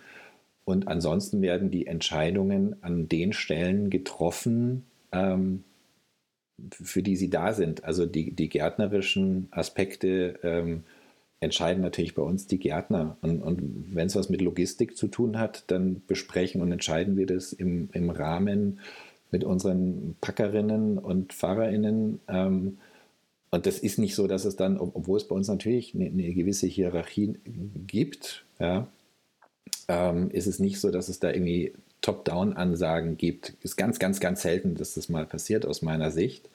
S3: und ansonsten werden die Entscheidungen an den Stellen getroffen, ähm, für die sie da sind. Also die, die gärtnerischen Aspekte ähm, entscheiden natürlich bei uns die Gärtner. Und, und wenn es was mit Logistik zu tun hat, dann besprechen und entscheiden wir das im, im Rahmen mit unseren Packerinnen und Fahrerinnen. Ähm, und das ist nicht so, dass es dann, obwohl es bei uns natürlich eine, eine gewisse Hierarchie gibt, ja, ähm, ist es nicht so, dass es da irgendwie Top-Down-Ansagen gibt. Ist ganz, ganz, ganz selten, dass das mal passiert aus meiner Sicht,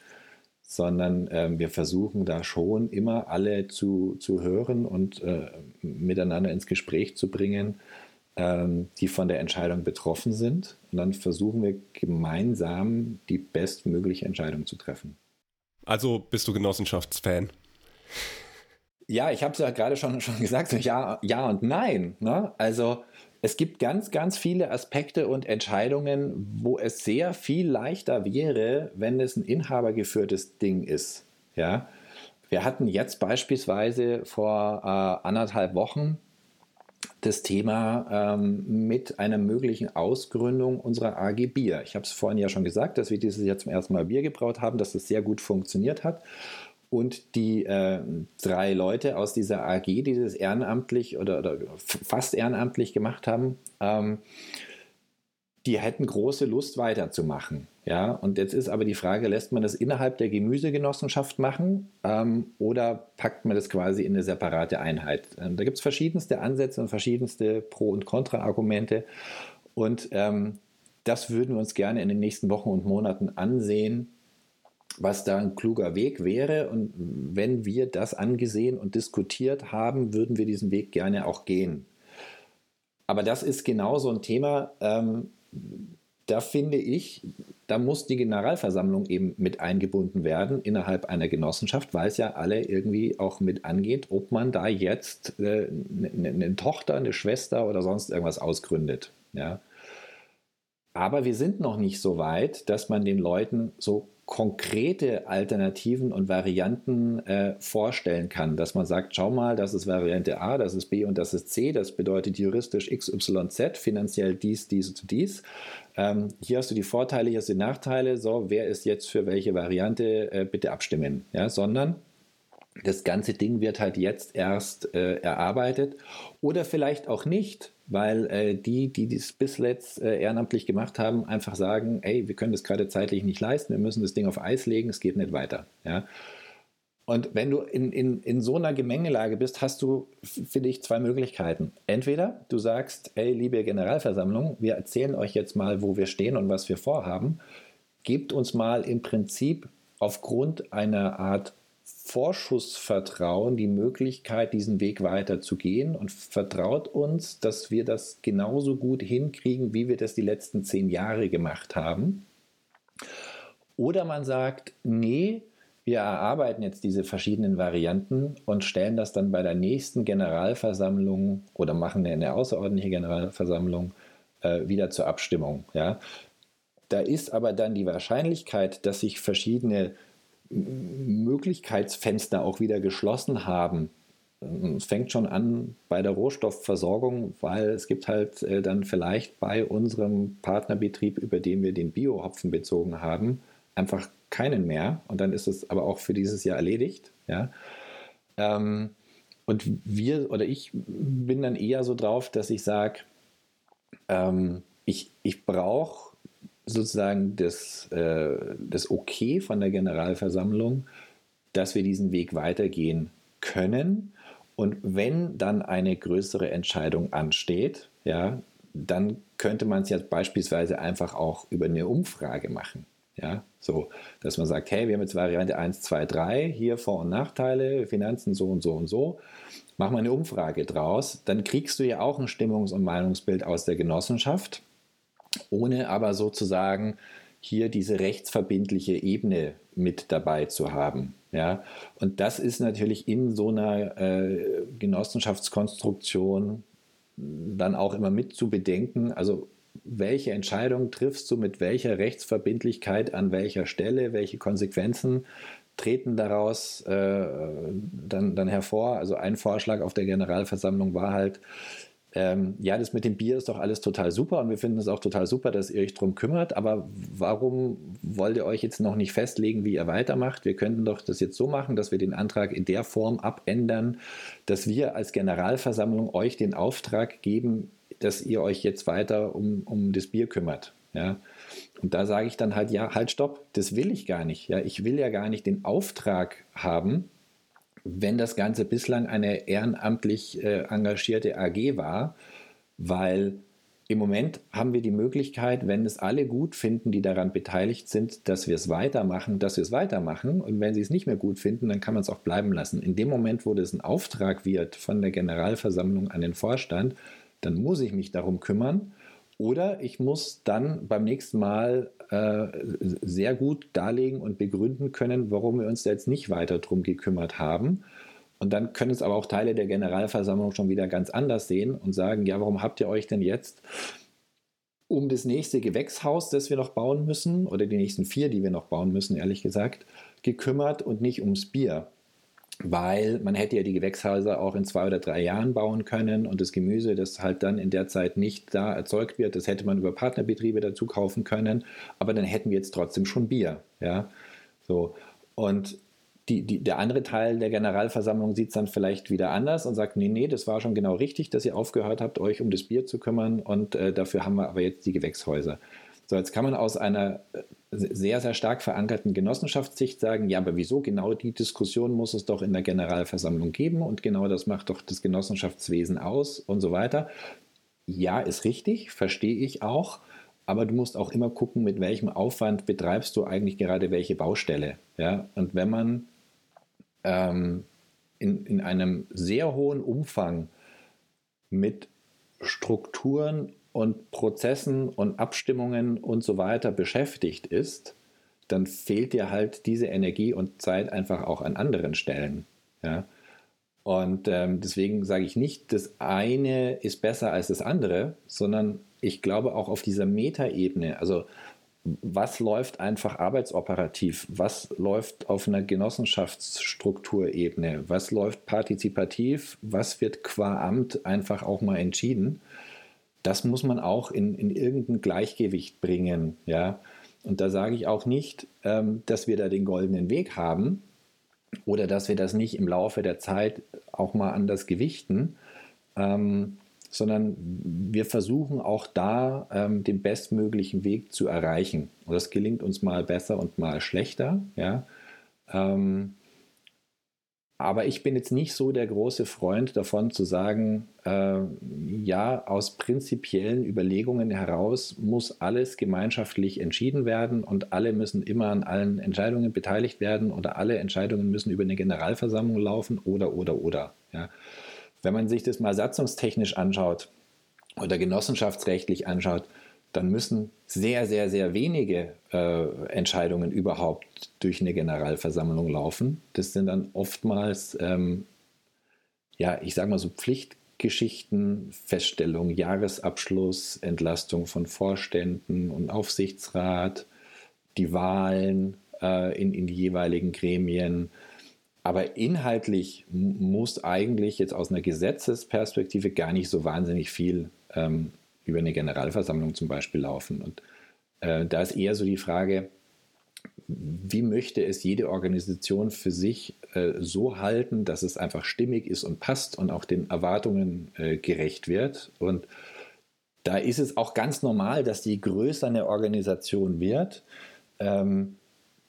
S3: sondern ähm, wir versuchen da schon immer alle zu, zu hören und äh, miteinander ins Gespräch zu bringen, ähm, die von der Entscheidung betroffen sind. Und dann versuchen wir gemeinsam die bestmögliche Entscheidung zu treffen.
S2: Also bist du Genossenschaftsfan?
S3: Ja, ich habe es ja gerade schon, schon gesagt, so ja, ja und nein. Ne? Also es gibt ganz, ganz viele Aspekte und Entscheidungen, wo es sehr viel leichter wäre, wenn es ein inhabergeführtes Ding ist. Ja? Wir hatten jetzt beispielsweise vor äh, anderthalb Wochen das Thema ähm, mit einer möglichen Ausgründung unserer AG Bier. Ich habe es vorhin ja schon gesagt, dass wir dieses Jahr zum ersten Mal Bier gebraut haben, dass das sehr gut funktioniert hat. Und die äh, drei Leute aus dieser AG, die das ehrenamtlich oder, oder fast ehrenamtlich gemacht haben, ähm, die hätten große Lust weiterzumachen. Ja, und jetzt ist aber die Frage, lässt man das innerhalb der Gemüsegenossenschaft machen ähm, oder packt man das quasi in eine separate Einheit? Ähm, da gibt es verschiedenste Ansätze und verschiedenste Pro- und Kontra-Argumente. Und ähm, das würden wir uns gerne in den nächsten Wochen und Monaten ansehen, was da ein kluger Weg wäre. Und wenn wir das angesehen und diskutiert haben, würden wir diesen Weg gerne auch gehen. Aber das ist genau so ein Thema. Ähm, da finde ich, da muss die Generalversammlung eben mit eingebunden werden innerhalb einer Genossenschaft, weil es ja alle irgendwie auch mit angeht, ob man da jetzt äh, eine, eine Tochter, eine Schwester oder sonst irgendwas ausgründet. Ja. Aber wir sind noch nicht so weit, dass man den Leuten so konkrete Alternativen und Varianten äh, vorstellen kann, dass man sagt, schau mal, das ist Variante A, das ist B und das ist C, das bedeutet juristisch XYZ, finanziell dies, dies und dies. Ähm, hier hast du die Vorteile, hier hast du die Nachteile, so, wer ist jetzt für welche Variante, äh, bitte abstimmen, ja, sondern das ganze Ding wird halt jetzt erst äh, erarbeitet oder vielleicht auch nicht, weil äh, die, die dies bis letzt äh, ehrenamtlich gemacht haben, einfach sagen, ey, wir können das gerade zeitlich nicht leisten, wir müssen das Ding auf Eis legen, es geht nicht weiter. Ja? Und wenn du in, in, in so einer Gemengelage bist, hast du, finde ich, zwei Möglichkeiten. Entweder du sagst, ey, liebe Generalversammlung, wir erzählen euch jetzt mal, wo wir stehen und was wir vorhaben. Gebt uns mal im Prinzip aufgrund einer Art Vorschussvertrauen die Möglichkeit, diesen Weg weiter zu gehen und vertraut uns, dass wir das genauso gut hinkriegen, wie wir das die letzten zehn Jahre gemacht haben. Oder man sagt, nee, wir erarbeiten jetzt diese verschiedenen Varianten und stellen das dann bei der nächsten Generalversammlung oder machen eine außerordentliche Generalversammlung äh, wieder zur Abstimmung. Ja? Da ist aber dann die Wahrscheinlichkeit, dass sich verschiedene Möglichkeitsfenster auch wieder geschlossen haben. Es fängt schon an bei der Rohstoffversorgung, weil es gibt halt äh, dann vielleicht bei unserem Partnerbetrieb, über den wir den Biohopfen bezogen haben, einfach keinen mehr. Und dann ist es aber auch für dieses Jahr erledigt. Ja. Ähm, und wir oder ich bin dann eher so drauf, dass ich sage, ähm, ich, ich brauche sozusagen das, äh, das Okay von der Generalversammlung, dass wir diesen Weg weitergehen können. Und wenn dann eine größere Entscheidung ansteht, ja, dann könnte man es jetzt beispielsweise einfach auch über eine Umfrage machen. Ja, so, dass man sagt, hey, wir haben jetzt Variante 1, 2, 3, hier Vor- und Nachteile, Finanzen so und so und so. Mach mal eine Umfrage draus. Dann kriegst du ja auch ein Stimmungs- und Meinungsbild aus der Genossenschaft ohne aber sozusagen hier diese rechtsverbindliche Ebene mit dabei zu haben. Ja? Und das ist natürlich in so einer äh, Genossenschaftskonstruktion dann auch immer mit zu bedenken. Also welche Entscheidung triffst du mit welcher Rechtsverbindlichkeit an welcher Stelle, welche Konsequenzen treten daraus äh, dann, dann hervor. Also ein Vorschlag auf der Generalversammlung war halt, ähm, ja, das mit dem Bier ist doch alles total super und wir finden es auch total super, dass ihr euch darum kümmert, aber warum wollt ihr euch jetzt noch nicht festlegen, wie ihr weitermacht? Wir könnten doch das jetzt so machen, dass wir den Antrag in der Form abändern, dass wir als Generalversammlung euch den Auftrag geben, dass ihr euch jetzt weiter um, um das Bier kümmert. Ja? Und da sage ich dann halt, ja, halt, stopp, das will ich gar nicht. Ja? Ich will ja gar nicht den Auftrag haben, wenn das Ganze bislang eine ehrenamtlich äh, engagierte AG war, weil im Moment haben wir die Möglichkeit, wenn es alle gut finden, die daran beteiligt sind, dass wir es weitermachen, dass wir es weitermachen. Und wenn sie es nicht mehr gut finden, dann kann man es auch bleiben lassen. In dem Moment, wo das ein Auftrag wird von der Generalversammlung an den Vorstand, dann muss ich mich darum kümmern. Oder ich muss dann beim nächsten Mal äh, sehr gut darlegen und begründen können, warum wir uns jetzt nicht weiter darum gekümmert haben. Und dann können es aber auch Teile der Generalversammlung schon wieder ganz anders sehen und sagen, ja, warum habt ihr euch denn jetzt um das nächste Gewächshaus, das wir noch bauen müssen, oder die nächsten vier, die wir noch bauen müssen, ehrlich gesagt, gekümmert und nicht ums Bier? Weil man hätte ja die Gewächshäuser auch in zwei oder drei Jahren bauen können und das Gemüse, das halt dann in der Zeit nicht da erzeugt wird, das hätte man über Partnerbetriebe dazu kaufen können, aber dann hätten wir jetzt trotzdem schon Bier, ja, so. Und die, die, der andere Teil der Generalversammlung sieht es dann vielleicht wieder anders und sagt, nee, nee, das war schon genau richtig, dass ihr aufgehört habt, euch um das Bier zu kümmern und äh, dafür haben wir aber jetzt die Gewächshäuser. So, jetzt kann man aus einer äh, sehr, sehr stark verankerten Genossenschaftssicht sagen, ja, aber wieso genau die Diskussion muss es doch in der Generalversammlung geben und genau das macht doch das Genossenschaftswesen aus und so weiter. Ja, ist richtig, verstehe ich auch, aber du musst auch immer gucken, mit welchem Aufwand betreibst du eigentlich gerade welche Baustelle. Ja? Und wenn man ähm, in, in einem sehr hohen Umfang mit Strukturen und Prozessen und Abstimmungen und so weiter beschäftigt ist, dann fehlt dir halt diese Energie und Zeit einfach auch an anderen Stellen. Ja? Und ähm, deswegen sage ich nicht, das eine ist besser als das andere, sondern ich glaube auch auf dieser Metaebene, also was läuft einfach arbeitsoperativ, was läuft auf einer Genossenschaftsstrukturebene, was läuft partizipativ, was wird qua Amt einfach auch mal entschieden. Das muss man auch in, in irgendein Gleichgewicht bringen. Ja? Und da sage ich auch nicht, ähm, dass wir da den goldenen Weg haben oder dass wir das nicht im Laufe der Zeit auch mal anders gewichten. Ähm, sondern wir versuchen auch da ähm, den bestmöglichen Weg zu erreichen. Und das gelingt uns mal besser und mal schlechter. Ja? Ähm, aber ich bin jetzt nicht so der große Freund davon zu sagen, äh, ja, aus prinzipiellen Überlegungen heraus muss alles gemeinschaftlich entschieden werden und alle müssen immer an allen Entscheidungen beteiligt werden oder alle Entscheidungen müssen über eine Generalversammlung laufen oder, oder, oder. Ja. Wenn man sich das mal satzungstechnisch anschaut oder genossenschaftsrechtlich anschaut, dann müssen sehr, sehr, sehr wenige äh, Entscheidungen überhaupt durch eine Generalversammlung laufen. Das sind dann oftmals, ähm, ja, ich sage mal so Pflichtgeschichten, Feststellung, Jahresabschluss, Entlastung von Vorständen und Aufsichtsrat, die Wahlen äh, in, in die jeweiligen Gremien, aber inhaltlich muss eigentlich jetzt aus einer Gesetzesperspektive gar nicht so wahnsinnig viel ähm, über eine Generalversammlung zum Beispiel laufen. Und äh, da ist eher so die Frage, wie möchte es jede Organisation für sich äh, so halten, dass es einfach stimmig ist und passt und auch den Erwartungen äh, gerecht wird. Und da ist es auch ganz normal, dass je größer eine Organisation wird, ähm,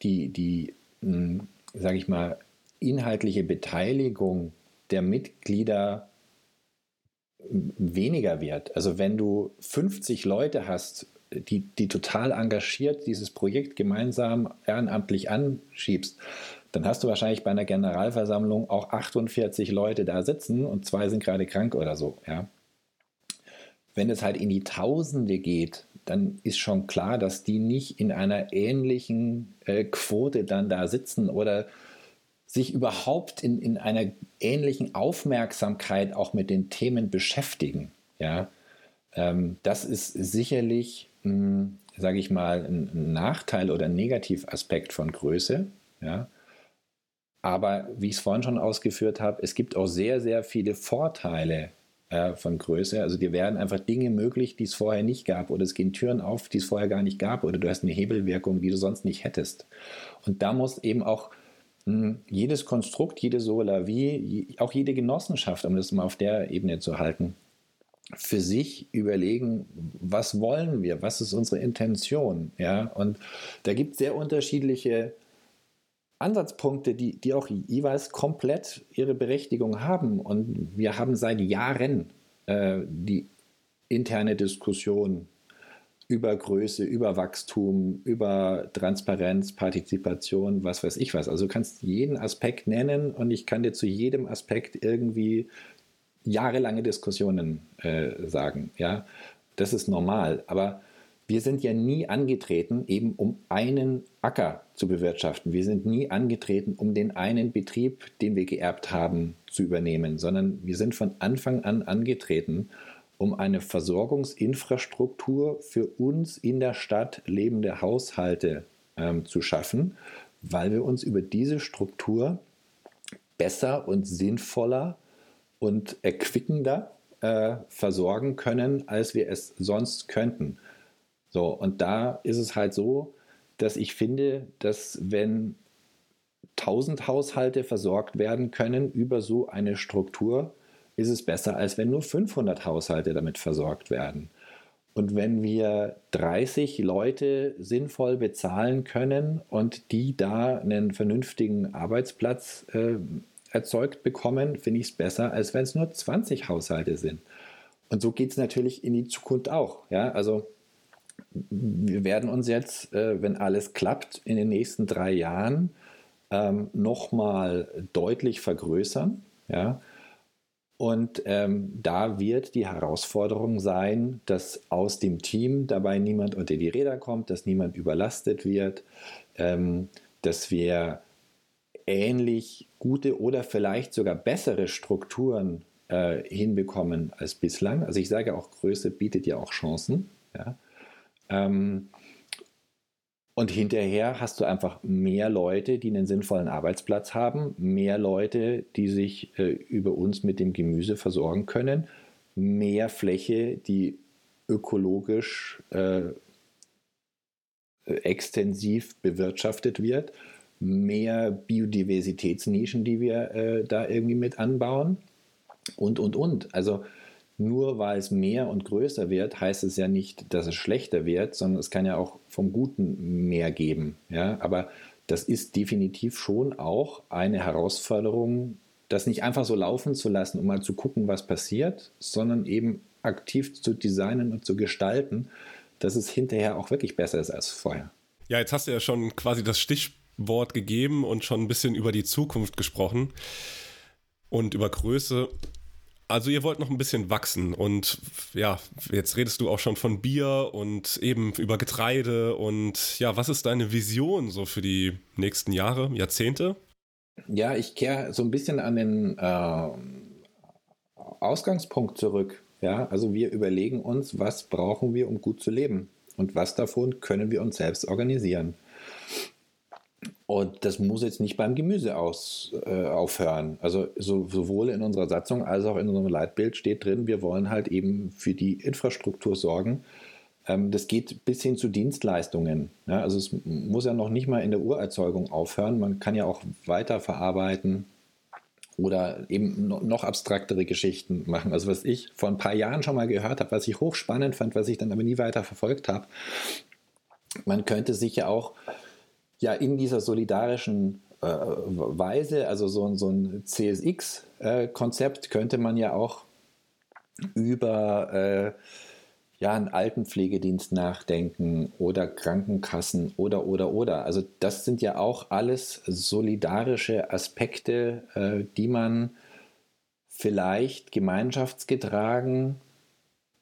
S3: die, die hm, sage ich mal, inhaltliche Beteiligung der Mitglieder weniger wird. Also wenn du 50 Leute hast, die, die total engagiert dieses Projekt gemeinsam ehrenamtlich anschiebst, dann hast du wahrscheinlich bei einer Generalversammlung auch 48 Leute da sitzen und zwei sind gerade krank oder so. Ja. Wenn es halt in die Tausende geht, dann ist schon klar, dass die nicht in einer ähnlichen äh, Quote dann da sitzen oder sich überhaupt in, in einer ähnlichen Aufmerksamkeit auch mit den Themen beschäftigen. Ja, ähm, das ist sicherlich, hm, sage ich mal, ein Nachteil oder ein Negativaspekt von Größe. Ja, aber wie ich es vorhin schon ausgeführt habe, es gibt auch sehr, sehr viele Vorteile äh, von Größe. Also dir werden einfach Dinge möglich, die es vorher nicht gab, oder es gehen Türen auf, die es vorher gar nicht gab, oder du hast eine Hebelwirkung, die du sonst nicht hättest. Und da muss eben auch jedes Konstrukt, jede Sola wie, auch jede Genossenschaft, um das mal auf der Ebene zu halten, für sich überlegen, was wollen wir, was ist unsere Intention. Ja? Und da gibt es sehr unterschiedliche Ansatzpunkte, die, die auch jeweils komplett ihre Berechtigung haben. Und wir haben seit Jahren äh, die interne Diskussion über Größe, über Wachstum, über Transparenz, Partizipation, was weiß ich was. Also du kannst jeden Aspekt nennen und ich kann dir zu jedem Aspekt irgendwie jahrelange Diskussionen äh, sagen. Ja, das ist normal. Aber wir sind ja nie angetreten, eben um einen Acker zu bewirtschaften. Wir sind nie angetreten, um den einen Betrieb, den wir geerbt haben, zu übernehmen, sondern wir sind von Anfang an angetreten, um eine Versorgungsinfrastruktur für uns in der Stadt lebende Haushalte ähm, zu schaffen, weil wir uns über diese Struktur besser und sinnvoller und erquickender äh, versorgen können, als wir es sonst könnten. So, und da ist es halt so, dass ich finde, dass wenn 1000 Haushalte versorgt werden können über so eine Struktur, ist es besser, als wenn nur 500 Haushalte damit versorgt werden. Und wenn wir 30 Leute sinnvoll bezahlen können und die da einen vernünftigen Arbeitsplatz äh, erzeugt bekommen, finde ich es besser, als wenn es nur 20 Haushalte sind. Und so geht es natürlich in die Zukunft auch. Ja? Also wir werden uns jetzt, äh, wenn alles klappt, in den nächsten drei Jahren ähm, nochmal deutlich vergrößern. Ja? Und ähm, da wird die Herausforderung sein, dass aus dem Team dabei niemand unter die Räder kommt, dass niemand überlastet wird, ähm, dass wir ähnlich gute oder vielleicht sogar bessere Strukturen äh, hinbekommen als bislang. Also ich sage auch, Größe bietet ja auch Chancen. Ja? Ähm, und hinterher hast du einfach mehr Leute, die einen sinnvollen Arbeitsplatz haben, mehr Leute, die sich äh, über uns mit dem Gemüse versorgen können, mehr Fläche, die ökologisch äh, extensiv bewirtschaftet wird, mehr Biodiversitätsnischen, die wir äh, da irgendwie mit anbauen und, und, und. Also nur weil es mehr und größer wird, heißt es ja nicht, dass es schlechter wird, sondern es kann ja auch vom Guten mehr geben. Ja? Aber das ist definitiv schon auch eine Herausforderung, das nicht einfach so laufen zu lassen, um mal zu gucken, was passiert, sondern eben aktiv zu designen und zu gestalten, dass es hinterher auch wirklich besser ist als vorher.
S2: Ja, jetzt hast du ja schon quasi das Stichwort gegeben und schon ein bisschen über die Zukunft gesprochen und über Größe. Also ihr wollt noch ein bisschen wachsen und ja, jetzt redest du auch schon von Bier und eben über Getreide und ja, was ist deine Vision so für die nächsten Jahre, Jahrzehnte?
S3: Ja, ich kehre so ein bisschen an den äh, Ausgangspunkt zurück. Ja, also wir überlegen uns, was brauchen wir, um gut zu leben und was davon können wir uns selbst organisieren. Und das muss jetzt nicht beim Gemüse aus, äh, aufhören. Also so, sowohl in unserer Satzung als auch in unserem Leitbild steht drin, wir wollen halt eben für die Infrastruktur sorgen. Ähm, das geht bis hin zu Dienstleistungen. Ja, also es muss ja noch nicht mal in der Urerzeugung aufhören. Man kann ja auch weiterverarbeiten oder eben noch abstraktere Geschichten machen. Also was ich vor ein paar Jahren schon mal gehört habe, was ich hochspannend fand, was ich dann aber nie weiter verfolgt habe. Man könnte sich ja auch ja in dieser solidarischen äh, Weise, also so, so ein CSX-Konzept, äh, könnte man ja auch über äh, ja, einen Altenpflegedienst nachdenken oder Krankenkassen oder, oder, oder. Also das sind ja auch alles solidarische Aspekte, äh, die man vielleicht gemeinschaftsgetragen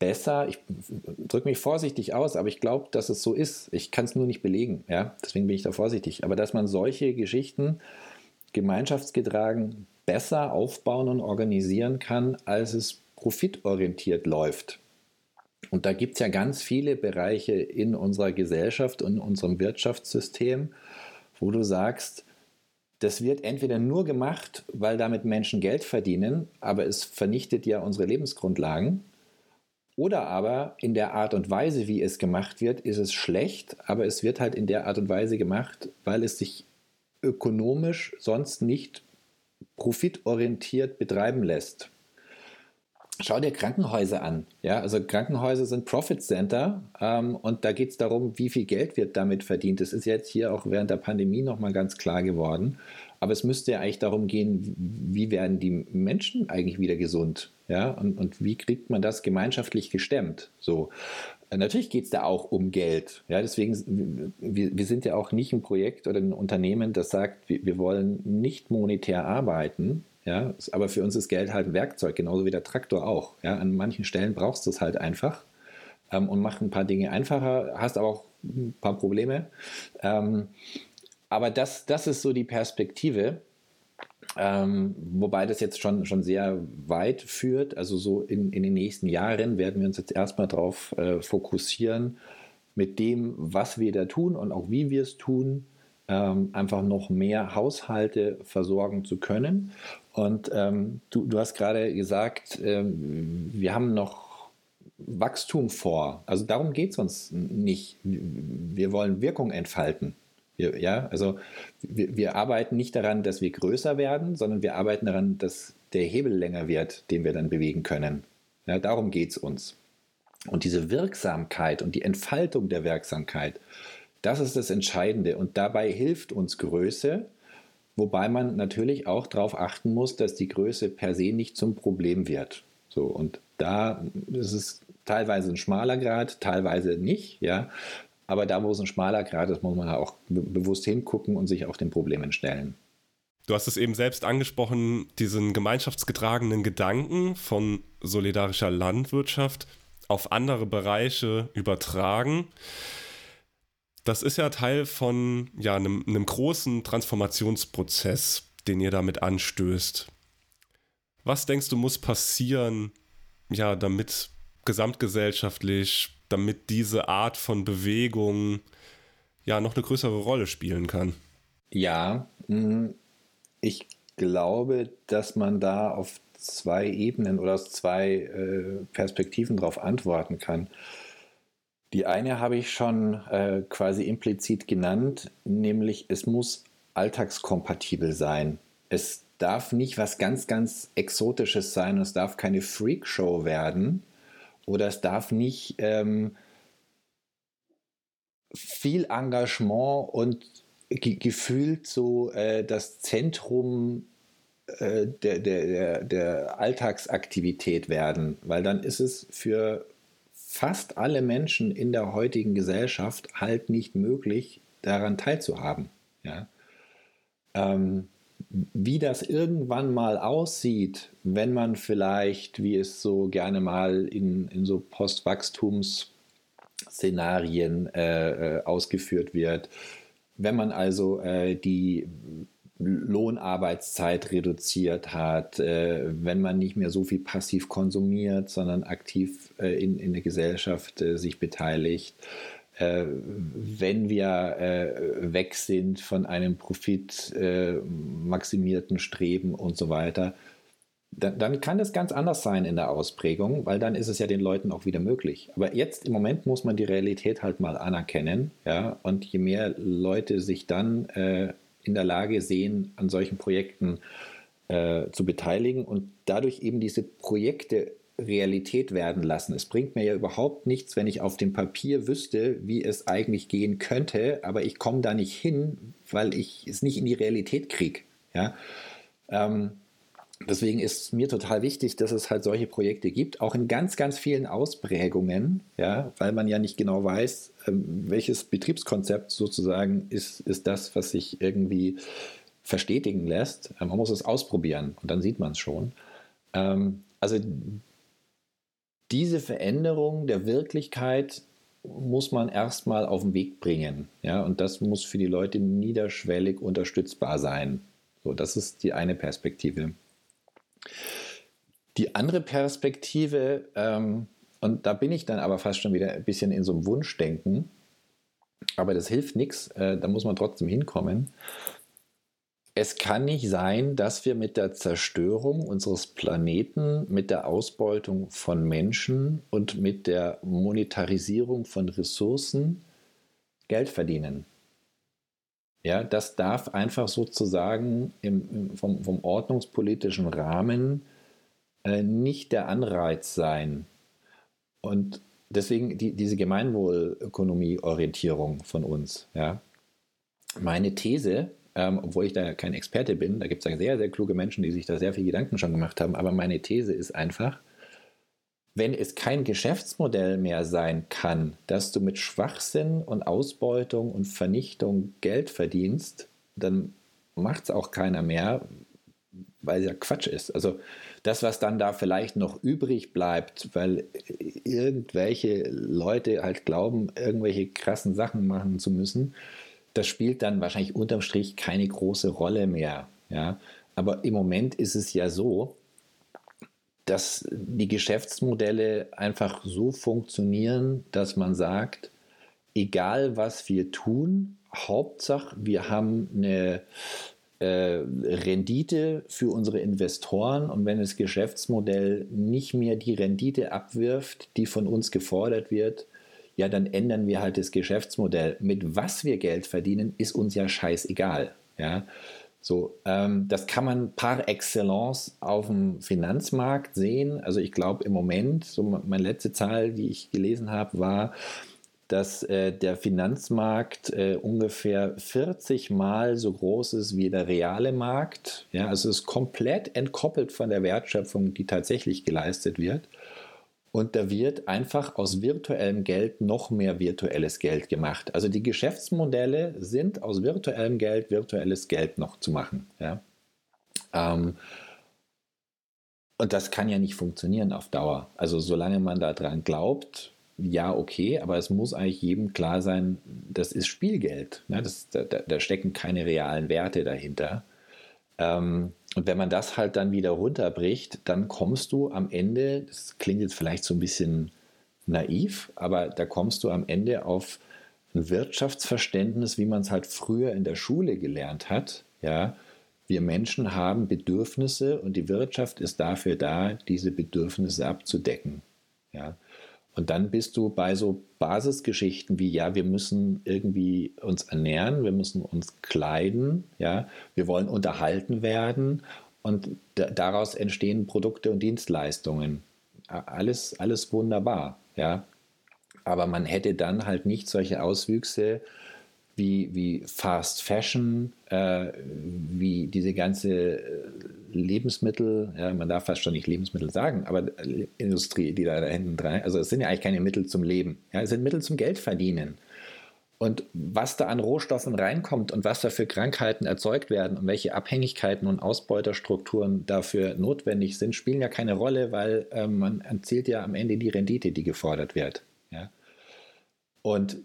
S3: besser, ich drücke mich vorsichtig aus, aber ich glaube, dass es so ist. Ich kann es nur nicht belegen, ja, deswegen bin ich da vorsichtig. Aber dass man solche Geschichten gemeinschaftsgetragen besser aufbauen und organisieren kann, als es profitorientiert läuft. Und da gibt es ja ganz viele Bereiche in unserer Gesellschaft und in unserem Wirtschaftssystem, wo du sagst, das wird entweder nur gemacht, weil damit Menschen Geld verdienen, aber es vernichtet ja unsere Lebensgrundlagen. Oder aber in der Art und Weise, wie es gemacht wird, ist es schlecht, aber es wird halt in der Art und Weise gemacht, weil es sich ökonomisch sonst nicht profitorientiert betreiben lässt. Schau dir Krankenhäuser an. Ja, also Krankenhäuser sind Profit Center ähm, und da geht es darum, wie viel Geld wird damit verdient. Das ist jetzt hier auch während der Pandemie nochmal ganz klar geworden. Aber es müsste ja eigentlich darum gehen, wie werden die Menschen eigentlich wieder gesund? Ja, und, und wie kriegt man das gemeinschaftlich gestemmt? So. Natürlich geht es da auch um Geld. Ja, deswegen, wir, wir sind ja auch nicht ein Projekt oder ein Unternehmen, das sagt, wir, wir wollen nicht monetär arbeiten, ja, aber für uns ist Geld halt ein Werkzeug, genauso wie der Traktor auch. Ja, an manchen Stellen brauchst du es halt einfach ähm, und macht ein paar Dinge einfacher, hast aber auch ein paar Probleme. Ähm, aber das, das ist so die Perspektive. Ähm, wobei das jetzt schon, schon sehr weit führt. Also so in, in den nächsten Jahren werden wir uns jetzt erstmal darauf äh, fokussieren, mit dem, was wir da tun und auch wie wir es tun, ähm, einfach noch mehr Haushalte versorgen zu können. Und ähm, du, du hast gerade gesagt, ähm, wir haben noch Wachstum vor. Also darum geht es uns nicht. Wir wollen Wirkung entfalten. Wir, ja, also wir, wir arbeiten nicht daran, dass wir größer werden, sondern wir arbeiten daran, dass der Hebel länger wird, den wir dann bewegen können. Ja, darum geht es uns. Und diese Wirksamkeit und die Entfaltung der Wirksamkeit, das ist das Entscheidende. Und dabei hilft uns Größe, wobei man natürlich auch darauf achten muss, dass die Größe per se nicht zum Problem wird. So, und da ist es teilweise ein schmaler Grad, teilweise nicht, ja. Aber da, wo es ein schmaler Grad ist, muss man auch bewusst hingucken und sich auch den Problemen stellen.
S2: Du hast es eben selbst angesprochen, diesen gemeinschaftsgetragenen Gedanken von solidarischer Landwirtschaft auf andere Bereiche übertragen. Das ist ja Teil von ja, einem, einem großen Transformationsprozess, den ihr damit anstößt. Was denkst du, muss passieren, ja, damit gesamtgesellschaftlich, damit diese Art von Bewegung ja noch eine größere Rolle spielen kann?
S3: Ja, mm, ich glaube, dass man da auf zwei Ebenen oder aus zwei äh, Perspektiven darauf antworten kann. Die eine habe ich schon äh, quasi implizit genannt, nämlich es muss alltagskompatibel sein. Es darf nicht was ganz, ganz Exotisches sein, es darf keine Freakshow werden oder es darf nicht ähm, viel Engagement und ge gefühlt so äh, das Zentrum äh, der, der, der Alltagsaktivität werden, weil dann ist es für fast alle Menschen in der heutigen Gesellschaft halt nicht möglich, daran teilzuhaben. Ja? Ähm, wie das irgendwann mal aussieht, wenn man vielleicht, wie es so gerne mal in, in so Postwachstumsszenarien äh, äh, ausgeführt wird, wenn man also äh, die Lohnarbeitszeit reduziert hat, äh, wenn man nicht mehr so viel passiv konsumiert, sondern aktiv äh, in, in der Gesellschaft äh, sich beteiligt, wenn wir äh, weg sind von einem profitmaximierten Streben und so weiter, dann, dann, kann es ganz anders sein in der Ausprägung, weil dann ist es ja den Leuten auch wieder möglich. Aber jetzt im Moment muss man die Realität halt mal anerkennen, ja, und je mehr Leute sich dann äh, in der Lage sehen, an solchen Projekten äh, zu beteiligen und dadurch eben diese Projekte Realität werden lassen. Es bringt mir ja überhaupt nichts, wenn ich auf dem Papier wüsste, wie es eigentlich gehen könnte, aber ich komme da nicht hin, weil ich es nicht in die Realität kriege. Ja? Ähm, deswegen ist mir total wichtig, dass es halt solche Projekte gibt, auch in ganz, ganz vielen Ausprägungen, ja, weil man ja nicht genau weiß, ähm, welches Betriebskonzept sozusagen ist, ist das, was sich irgendwie verstetigen lässt. Man muss es ausprobieren und dann sieht man es schon. Ähm, also diese Veränderung der Wirklichkeit muss man erstmal auf den Weg bringen. Ja, und das muss für die Leute niederschwellig unterstützbar sein. So, das ist die eine Perspektive. Die andere Perspektive, ähm, und da bin ich dann aber fast schon wieder ein bisschen in so einem Wunschdenken, aber das hilft nichts, äh, da muss man trotzdem hinkommen. Es kann nicht sein, dass wir mit der Zerstörung unseres Planeten, mit der Ausbeutung von Menschen und mit der Monetarisierung von Ressourcen Geld verdienen. Ja, das darf einfach sozusagen im, vom, vom ordnungspolitischen Rahmen äh, nicht der Anreiz sein. Und deswegen die, diese Gemeinwohlökonomie-Orientierung von uns. Ja. Meine These, ähm, obwohl ich da kein Experte bin, da gibt es sehr, sehr kluge Menschen, die sich da sehr viel Gedanken schon gemacht haben, aber meine These ist einfach, wenn es kein Geschäftsmodell mehr sein kann, dass du mit Schwachsinn und Ausbeutung und Vernichtung Geld verdienst, dann macht es auch keiner mehr, weil es ja Quatsch ist. Also das, was dann da vielleicht noch übrig bleibt, weil irgendwelche Leute halt glauben, irgendwelche krassen Sachen machen zu müssen, das spielt dann wahrscheinlich unterm Strich keine große Rolle mehr. Ja? Aber im Moment ist es ja so, dass die Geschäftsmodelle einfach so funktionieren, dass man sagt, egal was wir tun, Hauptsache wir haben eine äh, Rendite für unsere Investoren und wenn das Geschäftsmodell nicht mehr die Rendite abwirft, die von uns gefordert wird, ja, dann ändern wir halt das Geschäftsmodell. Mit was wir Geld verdienen, ist uns ja scheißegal. Ja. So, ähm, das kann man par excellence auf dem Finanzmarkt sehen. Also ich glaube im Moment, so meine letzte Zahl, die ich gelesen habe, war, dass äh, der Finanzmarkt äh, ungefähr 40 Mal so groß ist wie der reale Markt. Ja, also es ist komplett entkoppelt von der Wertschöpfung, die tatsächlich geleistet wird. Und da wird einfach aus virtuellem Geld noch mehr virtuelles Geld gemacht. Also die Geschäftsmodelle sind aus virtuellem Geld virtuelles Geld noch zu machen. Ja? Ähm, und das kann ja nicht funktionieren auf Dauer. Also solange man daran glaubt, ja, okay, aber es muss eigentlich jedem klar sein, das ist Spielgeld. Ne? Das, da, da, stecken keine realen Werte dahinter. Ähm, und wenn man das halt dann wieder runterbricht, dann kommst du am Ende, das klingt jetzt vielleicht so ein bisschen naiv, aber da kommst du am Ende auf ein Wirtschaftsverständnis, wie man es halt früher in der Schule gelernt hat. Ja, wir Menschen haben Bedürfnisse und die Wirtschaft ist dafür da, diese Bedürfnisse abzudecken. Ja, und dann bist du bei so Basisgeschichten wie, ja, wir müssen irgendwie uns ernähren, wir müssen uns kleiden, ja, wir wollen unterhalten werden und daraus entstehen Produkte und Dienstleistungen. Alles, alles wunderbar, ja. Aber man hätte dann halt nicht solche Auswüchse wie, wie Fast Fashion, äh, wie diese ganze äh, Lebensmittel, ja, man darf fast schon nicht Lebensmittel sagen, aber Industrie, die da, da hinten dran, also es sind ja eigentlich keine Mittel zum Leben, ja, es sind Mittel zum Geld verdienen. Und was da an Rohstoffen reinkommt und was da für Krankheiten erzeugt werden und welche Abhängigkeiten und Ausbeuterstrukturen dafür notwendig sind, spielen ja keine Rolle, weil äh, man erzielt ja am Ende die Rendite, die gefordert wird. Ja? Und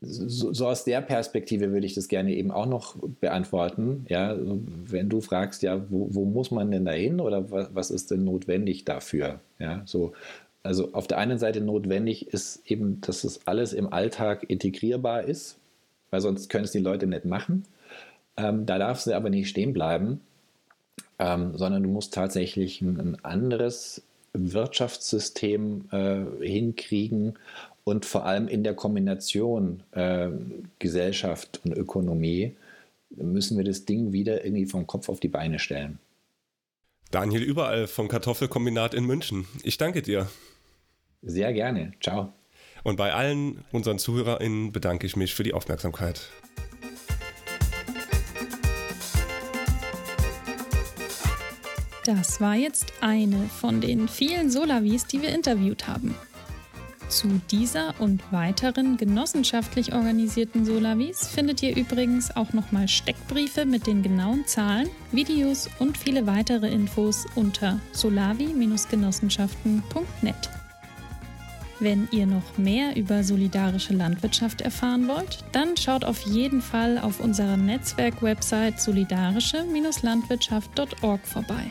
S3: so, so, aus der Perspektive würde ich das gerne eben auch noch beantworten. Ja, wenn du fragst, ja, wo, wo muss man denn da hin oder was, was, ist denn notwendig dafür? Ja, so, also auf der einen Seite notwendig ist eben, dass das alles im Alltag integrierbar ist, weil sonst können es die Leute nicht machen. Ähm, da darfst du aber nicht stehen bleiben, ähm, sondern du musst tatsächlich ein, anderes Wirtschaftssystem äh, hinkriegen und vor allem in der Kombination äh, Gesellschaft und Ökonomie müssen wir das Ding wieder irgendwie vom Kopf auf die Beine stellen.
S2: Daniel Überall vom Kartoffelkombinat in München. Ich danke dir.
S3: Sehr gerne. Ciao.
S2: Und bei allen unseren ZuhörerInnen bedanke ich mich für die Aufmerksamkeit.
S1: Das war jetzt eine von den vielen Solavis, die wir interviewt haben. Zu dieser und weiteren genossenschaftlich organisierten Solavis findet ihr übrigens auch nochmal Steckbriefe mit den genauen Zahlen, Videos und viele weitere Infos unter solavi-genossenschaften.net. Wenn ihr noch mehr über solidarische Landwirtschaft erfahren wollt, dann schaut auf jeden Fall auf unserer Netzwerk-Website solidarische-landwirtschaft.org vorbei.